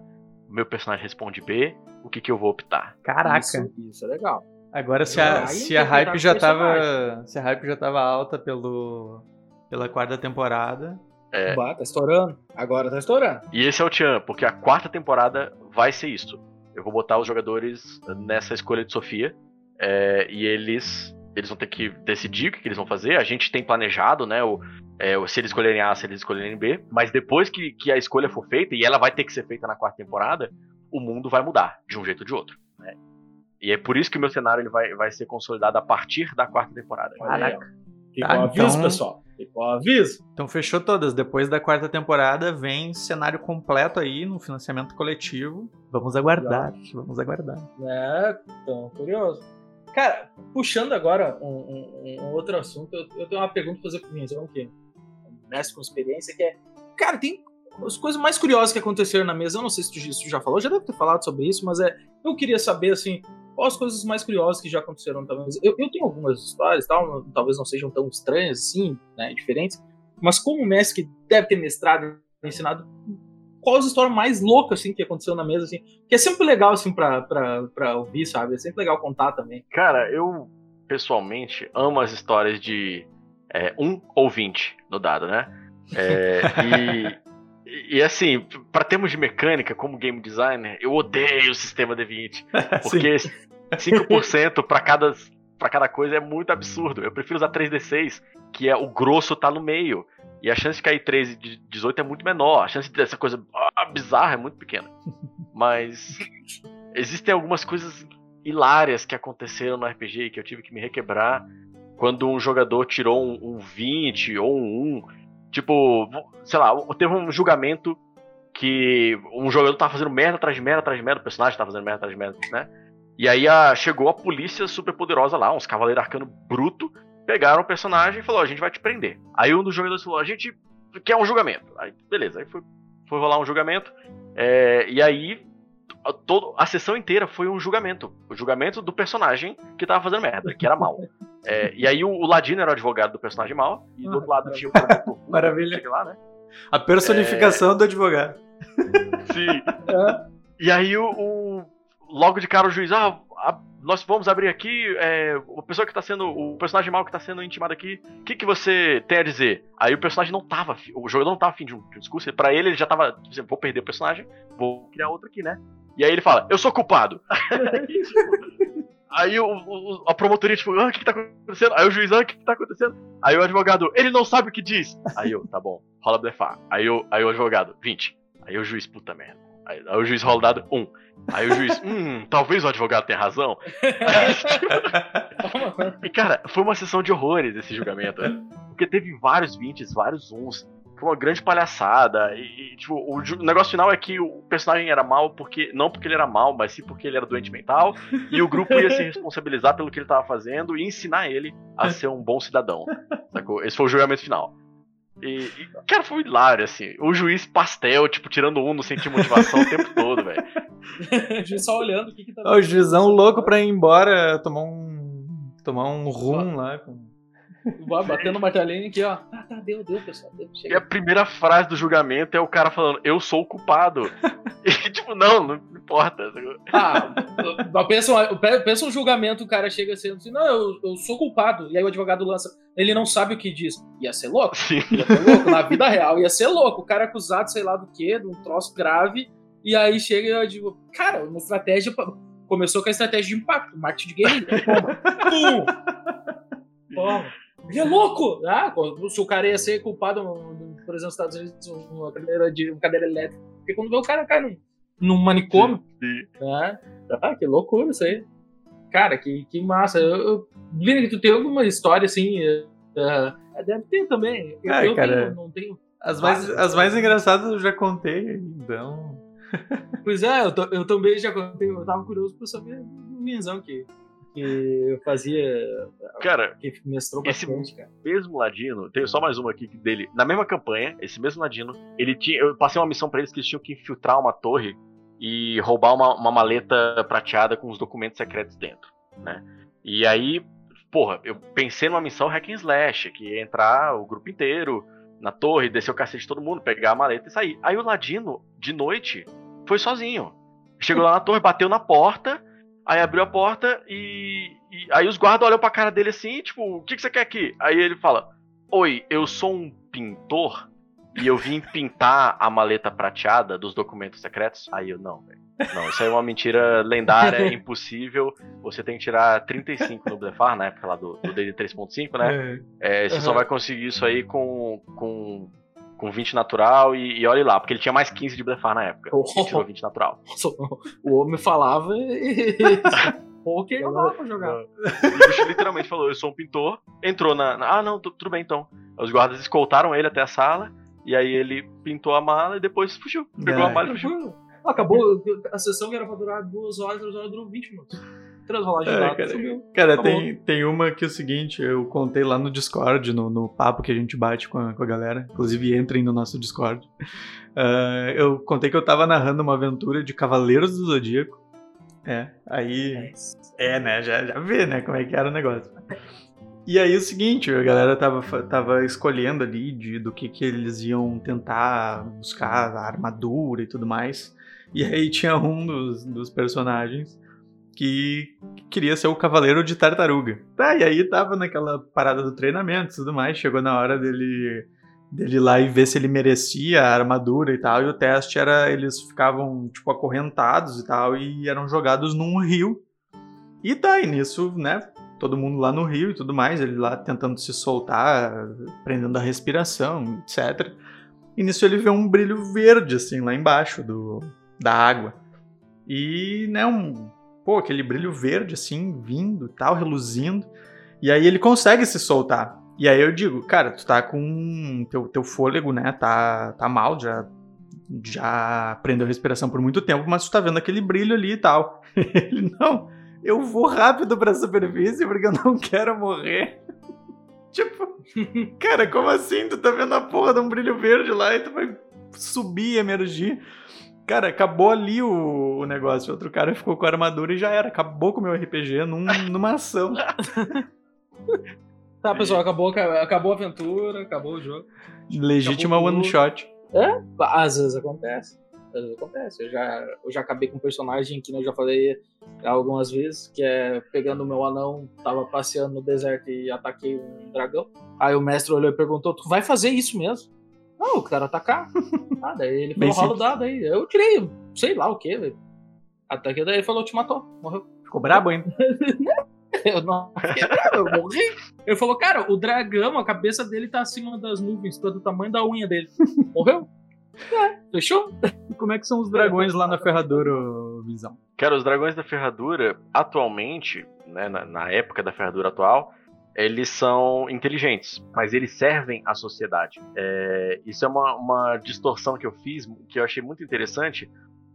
meu personagem responde B, o que, que eu vou optar? Caraca. Isso, isso é legal. Agora se a, se a hype já tava. Se a hype já tava alta pelo. pela quarta temporada. É. Bah, tá estourando. Agora tá estourando. E esse é o Tchan, porque a quarta temporada vai ser isso. Eu vou botar os jogadores nessa escolha de Sofia. é, e eles eles vão ter que decidir o que, que eles vão fazer. A gente tem planejado, né? O, é, se eles escolherem A, se eles escolherem B. Mas depois que, que a escolha for feita, e ela vai ter que ser feita na quarta temporada, o mundo vai mudar, de um jeito ou de outro. E é por isso que o meu cenário ele vai, vai ser consolidado a partir da quarta temporada. Caraca. Ficou Tá, o aviso, então- pessoal. Ficou o aviso. Então fechou todas. Depois da quarta temporada vem cenário completo aí no financiamento coletivo. Vamos aguardar. Vamos aguardar. É, tão curioso. Cara, puxando agora um, um- um outro assunto, eu, eu tenho uma pergunta pra fazer pro Vinhão, que é um mestre com experiência, que é. Cara, tem as coisas mais curiosas que aconteceram na mesa. Eu não sei se tu, se tu já falou, já deve ter falado sobre isso, mas é. Eu queria saber, assim, quais as coisas mais curiosas que já aconteceram mesa. Eu, eu tenho algumas histórias, tal, talvez não sejam tão estranhas assim, né, diferentes, mas como mestre que deve ter mestrado e ensinado, qual as histórias mais loucas, assim, que aconteceu na mesa, assim, que é sempre legal, assim, pra, pra, pra ouvir, sabe? É sempre legal contar também. Cara, eu pessoalmente amo as histórias de é, um ou vinte no dado, né? É, e, assim, para termos de mecânica, como game designer, eu odeio o sistema D20. Porque 5% para cada, pra cada coisa é muito absurdo. Eu prefiro usar 3D6, que é o grosso tá no meio. E a chance de cair 13 de 18 é muito menor. A chance dessa coisa ah, bizarra é muito pequena. Mas existem algumas coisas hilárias que aconteceram no RPG e que eu tive que me requebrar quando um jogador tirou um, um 20 ou um 1. Tipo, sei lá, teve um julgamento que um jogador tava fazendo merda atrás de merda atrás de merda, o personagem tava fazendo merda atrás de merda, né? E aí a- chegou a polícia super poderosa lá, uns cavaleiros arcano bruto, pegaram o personagem e falou: a gente vai te prender. Aí um dos jogadores falou: a gente quer um julgamento. Aí, beleza, aí foi, foi rolar um julgamento. É, e aí, a, todo, a sessão inteira foi um julgamento. O julgamento do personagem que tava fazendo merda, que era mal. É, e aí o, o Ladino era o advogado do personagem mal, e do outro lado tinha o promotor. Maravilha. Lá, né? A personificação do advogado. Sim. E aí o, o- logo de cara o juiz, ah, a- nós vamos abrir aqui, é, o pessoa que tá sendo, o personagem mal que tá sendo intimado aqui, o que, que você tem a dizer? Aí o personagem não tava, o jogador não tava afim de um, de um discurso, pra ele ele já tava, tipo assim, vou perder o personagem, vou criar outro aqui, né? E aí ele fala, eu sou culpado. Aí, tipo, Aí o, o- a promotoria, tipo, ah, o que, que tá acontecendo? Aí o juiz, ah, o que, que tá acontecendo? Aí o advogado, ele não sabe o que diz. Aí eu, tá bom, rola blefar. Aí, eu, aí o advogado, 20. Aí o juiz, puta merda. Aí, aí o juiz rola o dado, 1. Aí o juiz, hum, talvez o advogado tenha razão. E cara, foi uma sessão de horrores esse julgamento. né? Porque teve vários 20, vários uns. Foi uma grande palhaçada. E, e, tipo, o, o negócio final é que o personagem era mal porque. Não porque ele era mal, mas sim porque ele era doente mental. E o grupo ia se responsabilizar pelo que ele tava fazendo e ensinar ele a ser um bom cidadão. Sacou? Esse foi o julgamento final. E, e, cara, foi hilário, assim. O juiz pastel, tipo, tirando um, não sentia motivação o tempo todo, velho. A gente só olhando o que que tá o juizão louco pra ir embora tomar um. tomar um rum lá. Com... Vai batendo o martelinho aqui, ó. Tá, tá, deu, deu, pessoal. Deu, E a primeira frase do julgamento é o cara falando, eu sou o culpado. E, tipo, não, não importa. Ah, pensa, um- pensa um julgamento, o cara chega sendo assim, não, eu, eu sou culpado. E aí o advogado lança, ele não sabe o que diz. Ia ser louco? Sim. Ia ser louco, na vida real ia ser louco. O cara é acusado, sei lá do que, de um troço grave, e aí chega e eu digo, cara, uma estratégia. pra- Começou com a estratégia de impacto, marketing de guerrilha. Toma. Pum! Toma. Ele é louco! Ah, se o cara ia ser culpado, por exemplo, nos Estados Unidos, uma cadeira, de, uma cadeira elétrica. Porque quando vê o cara cai num, num manicômio, Sim. né? Ah, que loucura isso aí. Cara, que, que massa. Eu, eu, Vini, tu tem alguma história assim? eh, deve ter também. Eu, Ah, eu cara. tenho, não tenho. As mais, as mais engraçadas eu já contei, então. Pois é, eu, eu também já contei, eu tava curioso pra saber do Vinzão que, que eu fazia, Cara, que mestrou Esse- bastante, cara. mesmo Ladino, tem só mais uma aqui dele. Na mesma campanha, esse mesmo Ladino, ele tinha. Eu passei uma missão pra eles que eles tinham que infiltrar uma torre e roubar uma, uma maleta prateada com os documentos secretos dentro, né? E aí, porra, eu pensei numa missão hack and slash, que ia entrar o grupo inteiro na torre, descer o cacete de todo mundo, pegar a maleta e sair. Aí o Ladino, de noite, foi sozinho. Chegou lá na torre, bateu na porta, aí abriu a porta e, e aí os guardas olham pra cara dele assim, tipo, o que, que você quer aqui? Aí ele fala: Oi, eu sou um pintor e eu vim pintar a maleta prateada dos documentos secretos. Aí eu, não, velho. Não, isso aí é uma mentira lendária, é impossível. Você tem que tirar 35 no Blefar, na época lá do, do DD 3.5, né? É, você só Uhum. vai conseguir isso aí com, com, com 20 natural e, e olhe lá, porque ele tinha mais 15 de Blefar na época. Ele tirou 20 natural. O homem falava e. Poker não dava pra jogar. E o bicho literalmente falou: Eu sou um pintor. Entrou na. na- ah, não, tu- tudo bem então. Os guardas escoltaram ele até a sala. E aí ele pintou a mala e depois fugiu. Pegou a É. mala e fugiu. Acabou, a sessão que era pra durar duas horas, três horas, durou 20 minutos. Três rolagens de É, dado, cara. Cara, Acabou. tem, tem uma que é o seguinte, eu contei lá no Discord, no, no papo que a gente bate com a, com a galera. Inclusive, entrem no nosso Discord. Ah, eu contei que eu tava narrando uma aventura de Cavaleiros do Zodíaco. É, aí. É, né? Já, já vê, né? Como é que era o negócio. E aí o seguinte, a galera tava, tava escolhendo ali de, do que, que eles iam tentar buscar, a armadura e tudo mais. E aí tinha um dos, dos personagens que queria ser o cavaleiro de tartaruga. Tá, e aí tava naquela parada do treinamento e tudo mais, chegou na hora dele dele ir lá e ver se ele merecia a armadura e tal, e o teste era eles ficavam tipo acorrentados e tal e eram jogados num rio. E tá, e nisso, né, todo mundo lá no rio e tudo mais, ele lá tentando se soltar, prendendo a respiração, etc. E nisso ele vê um brilho verde assim lá embaixo do da água. E, né, um pô, aquele brilho verde assim, vindo e tal, reluzindo. E aí ele consegue se soltar. E aí eu digo, cara, tu tá com. Teu, teu fôlego, né? Tá, tá mal, já, já prendeu a respiração por muito tempo, mas tu tá vendo aquele brilho ali e tal. Ele, não, eu vou rápido pra superfície porque eu não quero morrer. Tipo, cara, como assim? Tu tá vendo a porra de um brilho verde lá e tu vai subir e emergir. Cara, acabou ali o, o negócio. Outro cara ficou com a armadura e já era. Acabou com o meu RPG num, numa ação. Tá, pessoal, acabou, acabou a aventura, acabou o jogo. Legítima one shot. É, às vezes acontece. Às vezes acontece. Eu já, eu já acabei com um personagem que eu já falei algumas vezes, que é pegando o meu anão, tava passeando no deserto e ataquei um dragão. Aí o mestre olhou e perguntou: Tu vai fazer isso mesmo? Não, eu quero atacar. ah, daí ele falou: rola o dado aí. Eu tirei, sei lá o que, velho. Ataquei, daí ele falou: Te matou, morreu. Ficou brabo ainda. Eu não eu morri. Ele falou, cara, o dragão, a cabeça dele tá acima das nuvens, todo o tamanho da unha dele. Morreu? É, fechou? E como é que são os dragões lá na ferradura, Visão? Cara, os dragões da ferradura, atualmente, né, na, na época da ferradura atual, eles são inteligentes, mas eles servem à sociedade. É, isso é uma, uma distorção que eu fiz, que eu achei muito interessante,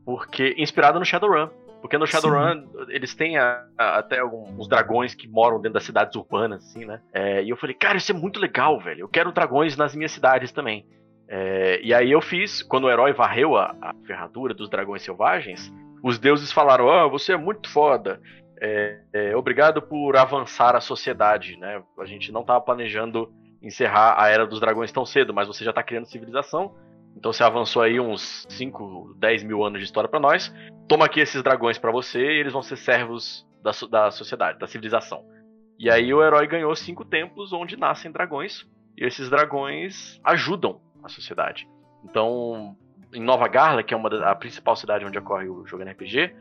porque inspirado no Shadowrun. Porque no Shadowrun eles têm a, a, até alguns dragões que moram dentro das cidades urbanas, assim, né? É, e eu falei, cara, isso é muito legal, velho. Eu quero dragões nas minhas cidades também. É, e aí eu fiz, quando o herói varreu a, a, ferradura dos dragões selvagens, os deuses falaram: oh, você é muito foda. É, é, obrigado por avançar a sociedade, né? A gente não estava planejando encerrar a era dos dragões tão cedo, mas você já está criando civilização. Então você avançou aí uns 5, 10 mil anos de história para nós. Toma aqui esses dragões para você e eles vão ser servos da, da sociedade, da civilização. E aí o herói ganhou cinco templos onde nascem dragões. E esses dragões ajudam a sociedade. Então, em Nova Garla, que é uma da, a principal cidade onde ocorre o jogo RPG,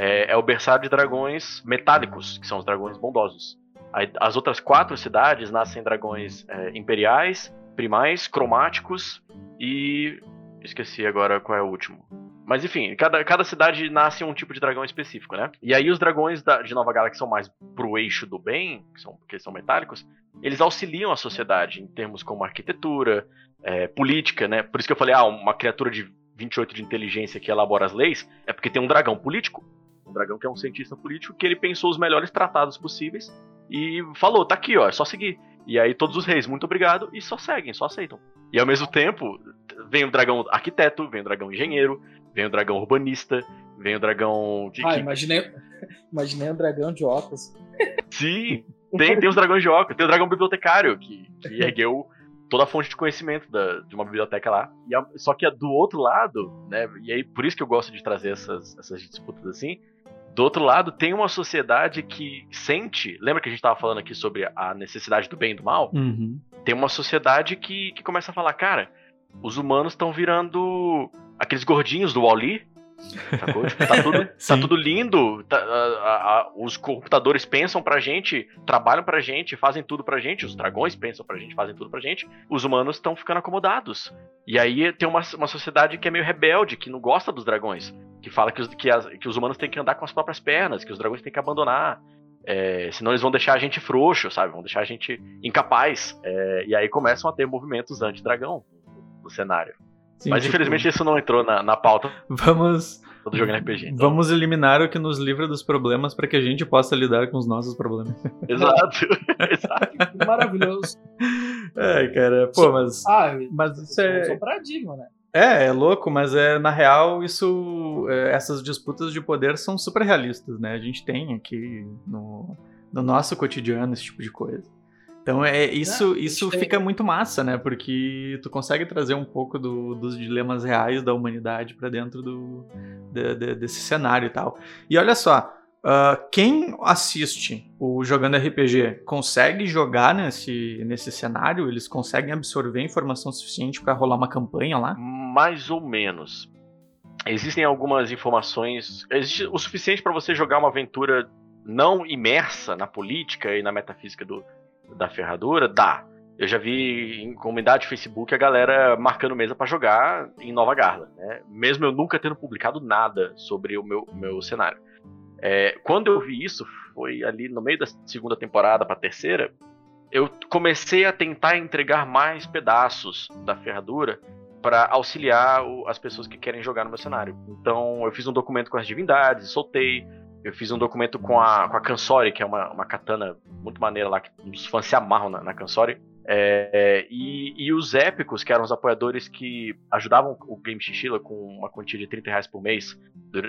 é, é, o berçário de dragões metálicos, que são os dragões bondosos. As outras quatro cidades nascem dragões é, imperiais, primais, cromáticos e. Esqueci agora qual é o último. Mas enfim, cada, cada cidade nasce um tipo de dragão específico, né? E aí os dragões da, de Nova Galáxia são mais pro eixo do bem, que são, porque são metálicos, eles auxiliam a sociedade em termos como arquitetura, é, política, né? Por isso que eu falei, ah, uma criatura de 28 de inteligência que elabora as leis, é porque tem um dragão político. Um dragão que é um cientista político que ele pensou os melhores tratados possíveis e falou, tá aqui, ó, é só seguir. E aí todos os reis, muito obrigado, e só seguem, só aceitam. E ao mesmo tempo, vem o dragão arquiteto, vem o dragão engenheiro, vem o dragão urbanista, vem o dragão. De, ah, imaginei, imaginei um dragão de óculos. Sim, tem, tem os dragões de óculos, tem o dragão bibliotecário, que, que ergueu toda a fonte de conhecimento da, de uma biblioteca lá. E a, só que do outro lado, né, e aí por isso que eu gosto de trazer essas, essas disputas assim, do outro lado, tem uma sociedade que sente. Lembra que a gente estava falando aqui sobre a necessidade do bem e do mal? Uhum. Tem uma sociedade que, que começa a falar: cara, os humanos estão virando aqueles gordinhos do Wally. Sacou? Tipo, tá, tudo, tá tudo lindo. Tá, a, a, os computadores pensam pra gente, trabalham pra gente, fazem tudo pra gente. Os dragões pensam pra gente, fazem tudo pra gente. Os humanos estão ficando acomodados. E aí tem uma, uma sociedade que é meio rebelde, que não gosta dos dragões. Que fala que os, que, as, que os humanos têm que andar com as próprias pernas, que os dragões têm que abandonar. É, senão eles vão deixar a gente frouxo, sabe? Vão deixar a gente incapaz. É, e aí começam a ter movimentos anti-dragão no cenário. Sim, Mas tipo... infelizmente isso não entrou na, na pauta. Vamos. Do jogo RPG. Então. Vamos eliminar o que nos livra dos problemas para que a gente possa lidar com os nossos problemas. Exato. Exato. Maravilhoso. É, cara. Pô, mas. Ah, mas isso é. É um paradigma, né? É, é louco, mas é na real isso, é, essas disputas de poder são super realistas, né? A gente tem aqui no, no nosso cotidiano esse tipo de coisa. Então é isso, é, isso fica muito massa, né? Porque tu consegue trazer um pouco do, dos dilemas reais da humanidade para dentro do, de, de, desse cenário e tal. E olha só, uh, quem assiste o jogando RPG consegue jogar nesse, nesse cenário? Eles conseguem absorver informação suficiente para rolar uma campanha lá? Mais ou menos. Existem algumas informações, existe o suficiente para você jogar uma aventura não imersa na política e na metafísica do, da ferradura, dá. Eu já vi em comunidade Facebook a galera marcando mesa para jogar em Nova Garla, né? Mesmo eu nunca tendo publicado nada sobre o meu, meu cenário. É, quando eu vi isso, foi ali no meio da segunda temporada para terceira, eu comecei a tentar entregar mais pedaços da ferradura para auxiliar o, as pessoas que querem jogar no meu cenário. Então eu fiz um documento com as divindades, soltei, Eu fiz um documento com a, com a Kansori, que é uma, uma katana muito maneira lá, que os fãs se amarram na, na Kansori. É, e, e, os épicos, que eram os apoiadores que ajudavam o Game Chinchilla com uma quantia de 30 reais por mês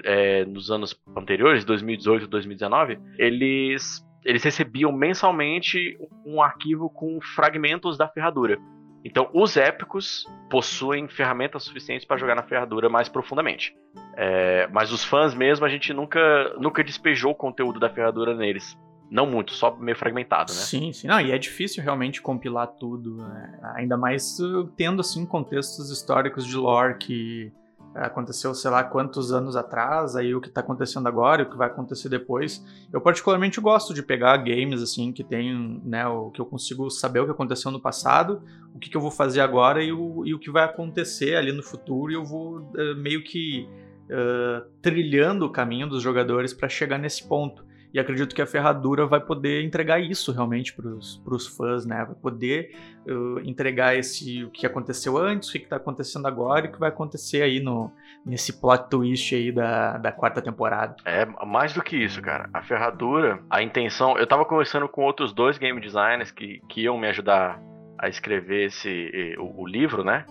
é, nos anos anteriores, 2018 e 2019, eles, eles recebiam mensalmente um arquivo com fragmentos da ferradura. Então, os épicos possuem ferramentas suficientes para jogar na ferradura mais profundamente. É, mas os fãs mesmo, a gente nunca, nunca despejou o conteúdo da ferradura neles. Não muito, só meio fragmentado, né? Sim, sim. Não, e é difícil realmente compilar tudo. Né? Ainda mais uh, tendo, assim, contextos históricos de lore que aconteceu, sei lá, quantos anos atrás, aí o que tá acontecendo agora, o que vai acontecer depois. Eu particularmente gosto de pegar games assim que tem, né, o que eu consigo saber o que aconteceu no passado, o que, que eu vou fazer agora e o, e o que vai acontecer ali no futuro e eu vou uh, meio que uh, trilhando o caminho dos jogadores para chegar nesse ponto. E acredito que a ferradura vai poder entregar isso realmente para os fãs, né? Vai poder uh, entregar esse o que aconteceu antes, o que está acontecendo agora e o que vai acontecer aí no, nesse plot twist aí da, da quarta temporada. É, mais do que isso, cara. A ferradura, a intenção. Eu estava conversando com outros dois game designers que, que iam me ajudar a escrever esse, o, o livro, né?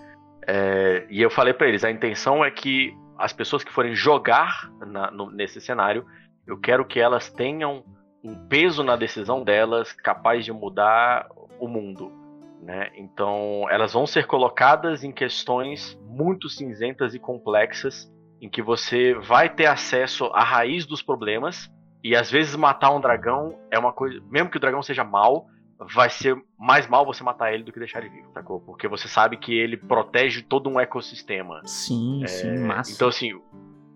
É, e eu falei para eles: a intenção é que as pessoas que forem jogar na, no, nesse cenário eu quero que elas tenham um peso na decisão delas capaz de mudar o mundo. Né? Então, elas vão ser colocadas em questões muito cinzentas e complexas, em que você vai ter acesso à raiz dos problemas, e às vezes matar um dragão é uma coisa. Mesmo que o dragão seja mal, vai ser mais mal você matar ele do que deixar ele vivo, sacou? Porque você sabe que ele protege todo um ecossistema. Sim, é, sim, massa. Então, assim,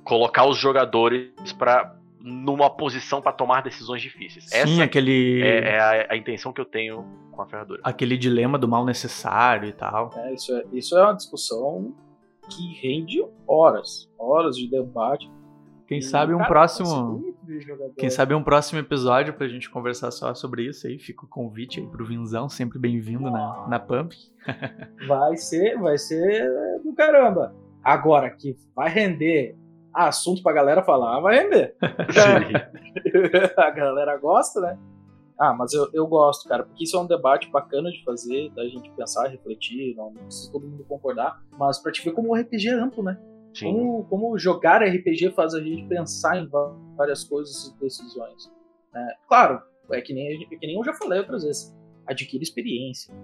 colocar os jogadores para numa posição para tomar decisões difíceis. Sim, Essa aquele. É, é a, a, intenção que eu tenho com a ferradura. Aquele dilema do mal necessário e tal. É, isso é, isso é uma discussão que rende horas, horas de debate. Quem e, sabe um cara, próximo. Quem sabe um próximo episódio pra gente conversar só sobre isso aí. Fica o convite aí pro Vinzão, sempre bem-vindo na, na Pump. vai ser, vai ser do caramba. Agora, que vai render assunto pra galera falar, vai render. a galera gosta, né? Ah, mas eu, eu gosto, cara, porque isso é um debate bacana de fazer, da gente pensar, refletir, não, não precisa todo mundo concordar, mas pra te ver como o RPG é amplo, né? Como, como jogar RPG faz a gente pensar em várias coisas e decisões. Né? Claro, é que, nem, é que nem eu já falei outras vezes. Adquira experiência,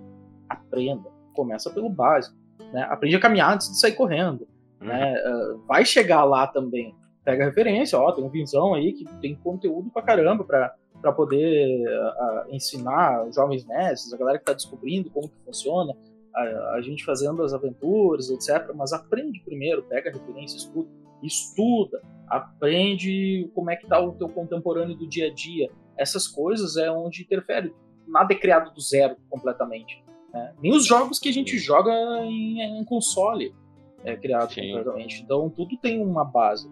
aprenda, começa pelo básico. Né? Aprende a caminhar antes de sair correndo. Né? Uh, vai chegar lá também. Pega referência, ó, tem um Vinzão aí que tem conteúdo pra caramba pra, pra poder uh, ensinar os jovens mestres, a galera que tá descobrindo como que funciona, a, a, gente fazendo as aventuras, etc. Mas aprende primeiro, pega referência, estuda, estuda, aprende como é que tá o teu contemporâneo do dia a dia. Essas coisas é onde interfere. Nada é criado do zero completamente. Né? Nem os jogos que a gente joga em, em console é criado Sim. completamente. Então tudo tem uma base.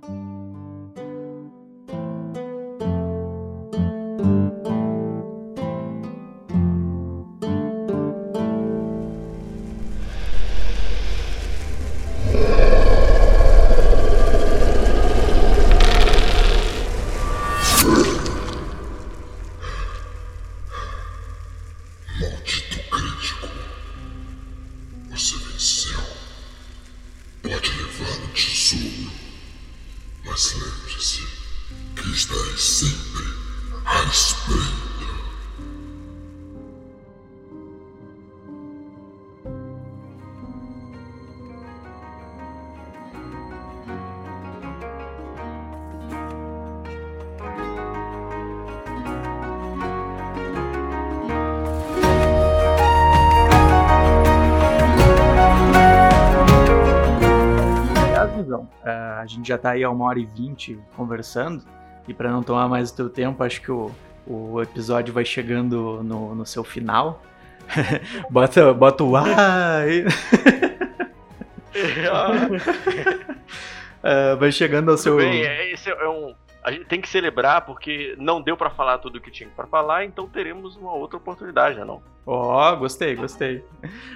Gente já tá aí a uma hora e vinte conversando. E para não tomar mais o teu tempo, acho que o, o episódio vai chegando no, no seu final. bota, bota o aí. uh, vai chegando ao seu. Bem, é, esse é um, a gente tem que celebrar porque não deu para falar tudo o que tinha para falar, então teremos uma outra oportunidade, né, não? Ó, oh, gostei, gostei.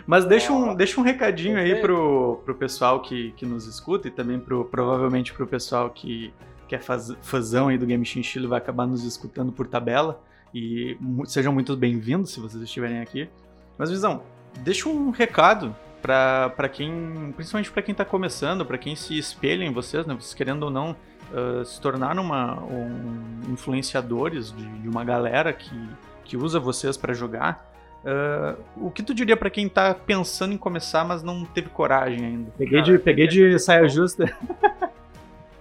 Mas deixa um, deixa um recadinho aí pro, pro pessoal que, que nos escuta e também pro, provavelmente pro pessoal que, que é faz, fãzão aí do Game Chinchilla vai acabar nos escutando por tabela. E sejam muito bem-vindos se vocês estiverem aqui. Mas, Visão, deixa um recado para quem, principalmente para quem está começando, para quem se espelha em vocês, né? Vocês querendo ou não uh, se tornar uma, um, influenciadores de, de, uma galera que, que usa vocês para jogar. Uh, o que tu diria para quem tá pensando em começar, mas não teve coragem ainda? Peguei de, peguei de saia justa.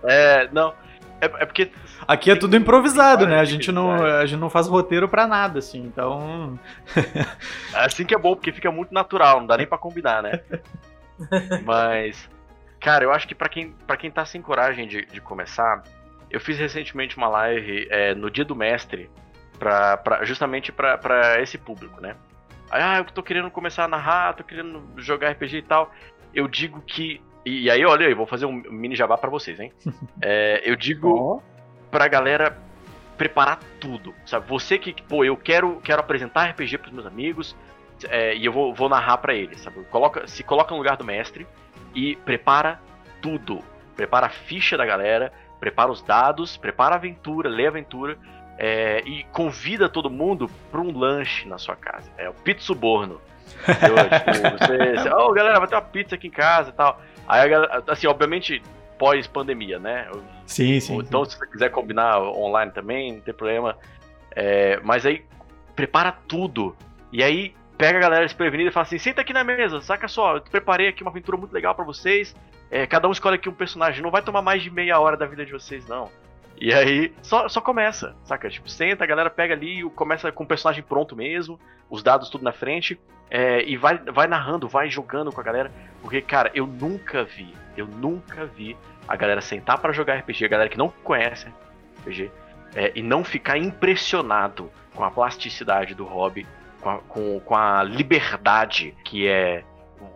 É, não. É, é, porque. Aqui é tudo improvisado, né? A gente não, a gente não faz roteiro para nada, assim, então. É assim que é bom, porque fica muito natural, não dá nem para combinar, né? Mas. Cara, eu acho que para quem, pra quem tá sem coragem de, de começar, eu fiz recentemente uma live é, no Dia do Mestre, pra, pra, justamente para esse público, né? Ah, eu tô querendo começar a narrar, tô querendo jogar RPG e tal. Eu digo que e, aí, olha aí, vou fazer um mini jabá para vocês, hein? É, eu digo oh. pra galera preparar tudo, sabe? Você que, pô, eu quero, quero apresentar RPG pros meus amigos é, e eu vou, vou narrar para eles, sabe? Coloca, se coloca no lugar do mestre e prepara tudo. Prepara a ficha da galera, prepara os dados, prepara a aventura, lê a aventura é, e convida todo mundo para um lanche na sua casa. É o pizza suborno. tipo, você, você, oh, galera, vai ter uma pizza aqui em casa e tal. Aí, assim, obviamente, pós-pandemia, né? Sim, sim. Então, sim. se você quiser combinar online também, não tem problema. É, mas aí, prepara tudo. E aí, pega a galera desprevenida e fala assim: senta aqui na mesa, saca só, eu preparei aqui uma aventura muito legal para vocês. É, cada um escolhe aqui um personagem, não vai tomar mais de meia hora da vida de vocês, não. E aí, só, só começa, saca? Tipo, senta, a galera pega ali, começa com o personagem pronto mesmo, os dados tudo na frente, é, e vai, vai narrando, vai jogando com a galera. Porque, cara, eu nunca vi, eu nunca vi a galera sentar para jogar RPG, a galera que não conhece RPG, é, e não ficar impressionado com a plasticidade do hobby, com a, com, com a liberdade que é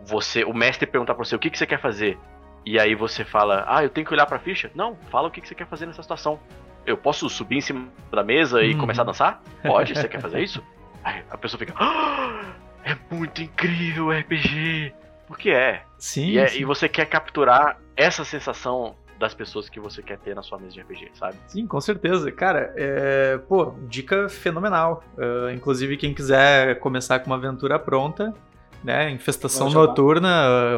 você, o mestre perguntar pra você o que, que você quer fazer. E aí você fala, ah, eu tenho que olhar pra ficha? Não, fala o que, que você quer fazer nessa situação. Eu posso subir em cima da mesa e uhum. começar a dançar? Pode, você quer fazer isso? Aí a pessoa fica, ah, é muito incrível o RPG. Porque é. Sim e, é, sim. e você quer capturar essa sensação das pessoas que você quer ter na sua mesa de RPG, sabe? Sim, com certeza. Cara, é... pô, dica fenomenal. Uh, inclusive, quem quiser começar com uma aventura pronta, né? Infestação Noturna,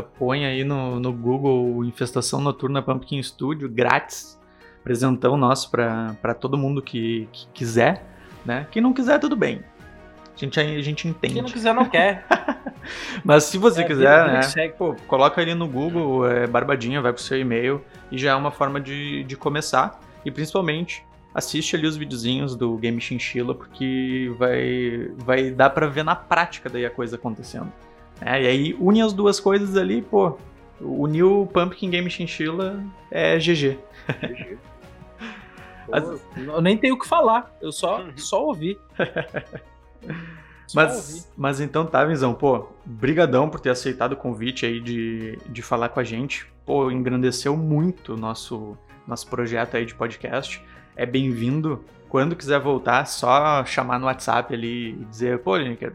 uh, põe aí no, no Google Infestação Noturna Pumpkin Studio, grátis. Presentão nosso para todo mundo que, que quiser, né? Quem não quiser, tudo bem. A gente, a gente entende. Quem não quiser, não quer. Mas se você é, quiser, né? Pô, coloca ali no Google, é, Barbadinha, vai pro seu e-mail e já é uma forma de, de começar. E principalmente, assiste ali os videozinhos do Game Chinchilla, porque vai, vai dar para ver na prática daí a coisa acontecendo. É, e aí une as duas coisas ali, pô. Uniu o Pumpkin Game Chinchilla é GG. GG. eu nem tenho o que falar, eu só, uhum. só ouvi. mas, mas então tá, Visão, pô, brigadão por ter aceitado o convite aí de, de falar com a gente. Pô, engrandeceu muito o nosso, nosso projeto aí de podcast. É bem-vindo. Quando quiser voltar, só chamar no WhatsApp ali e dizer, pô, Lineker,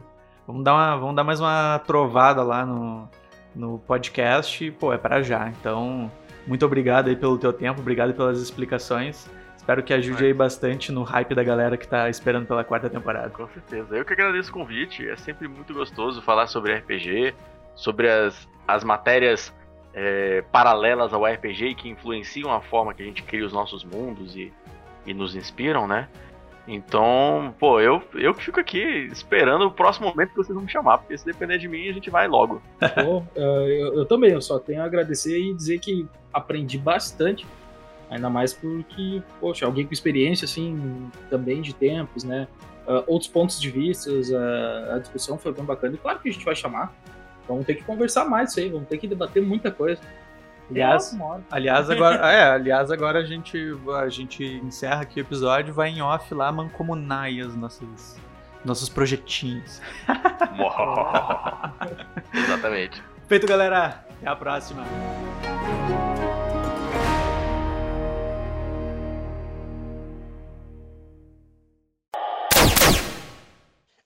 Vamos dar, uma, vamos dar mais uma trovada lá no, no podcast. Pô, é para já. Então, muito obrigado aí pelo teu tempo, obrigado pelas explicações. Espero que ajude aí bastante no hype da galera que tá esperando pela quarta temporada. Com certeza. Eu que agradeço o convite. É sempre muito gostoso falar sobre RPG, sobre as, as matérias é, paralelas ao RPG e que influenciam a forma que a gente cria os nossos mundos e, e nos inspiram, né? Então, pô, eu, eu fico aqui esperando o próximo momento que vocês vão me chamar, porque se depender de mim, a gente vai logo. Pô, eu, eu também, eu só tenho a agradecer e dizer que aprendi bastante, ainda mais porque, poxa, alguém com experiência, assim, também de tempos, né? Uh, outros pontos de vista, uh, a discussão foi bem bacana, e claro que a gente vai chamar, vamos ter que conversar mais isso aí, vamos ter que debater muita coisa. Aliás, aliás, agora, é, aliás, agora a gente, a gente encerra aqui o episódio, vai em off lá mancomunar as nossas, nossos projetinhos. Exatamente. Feito, galera. Até a próxima.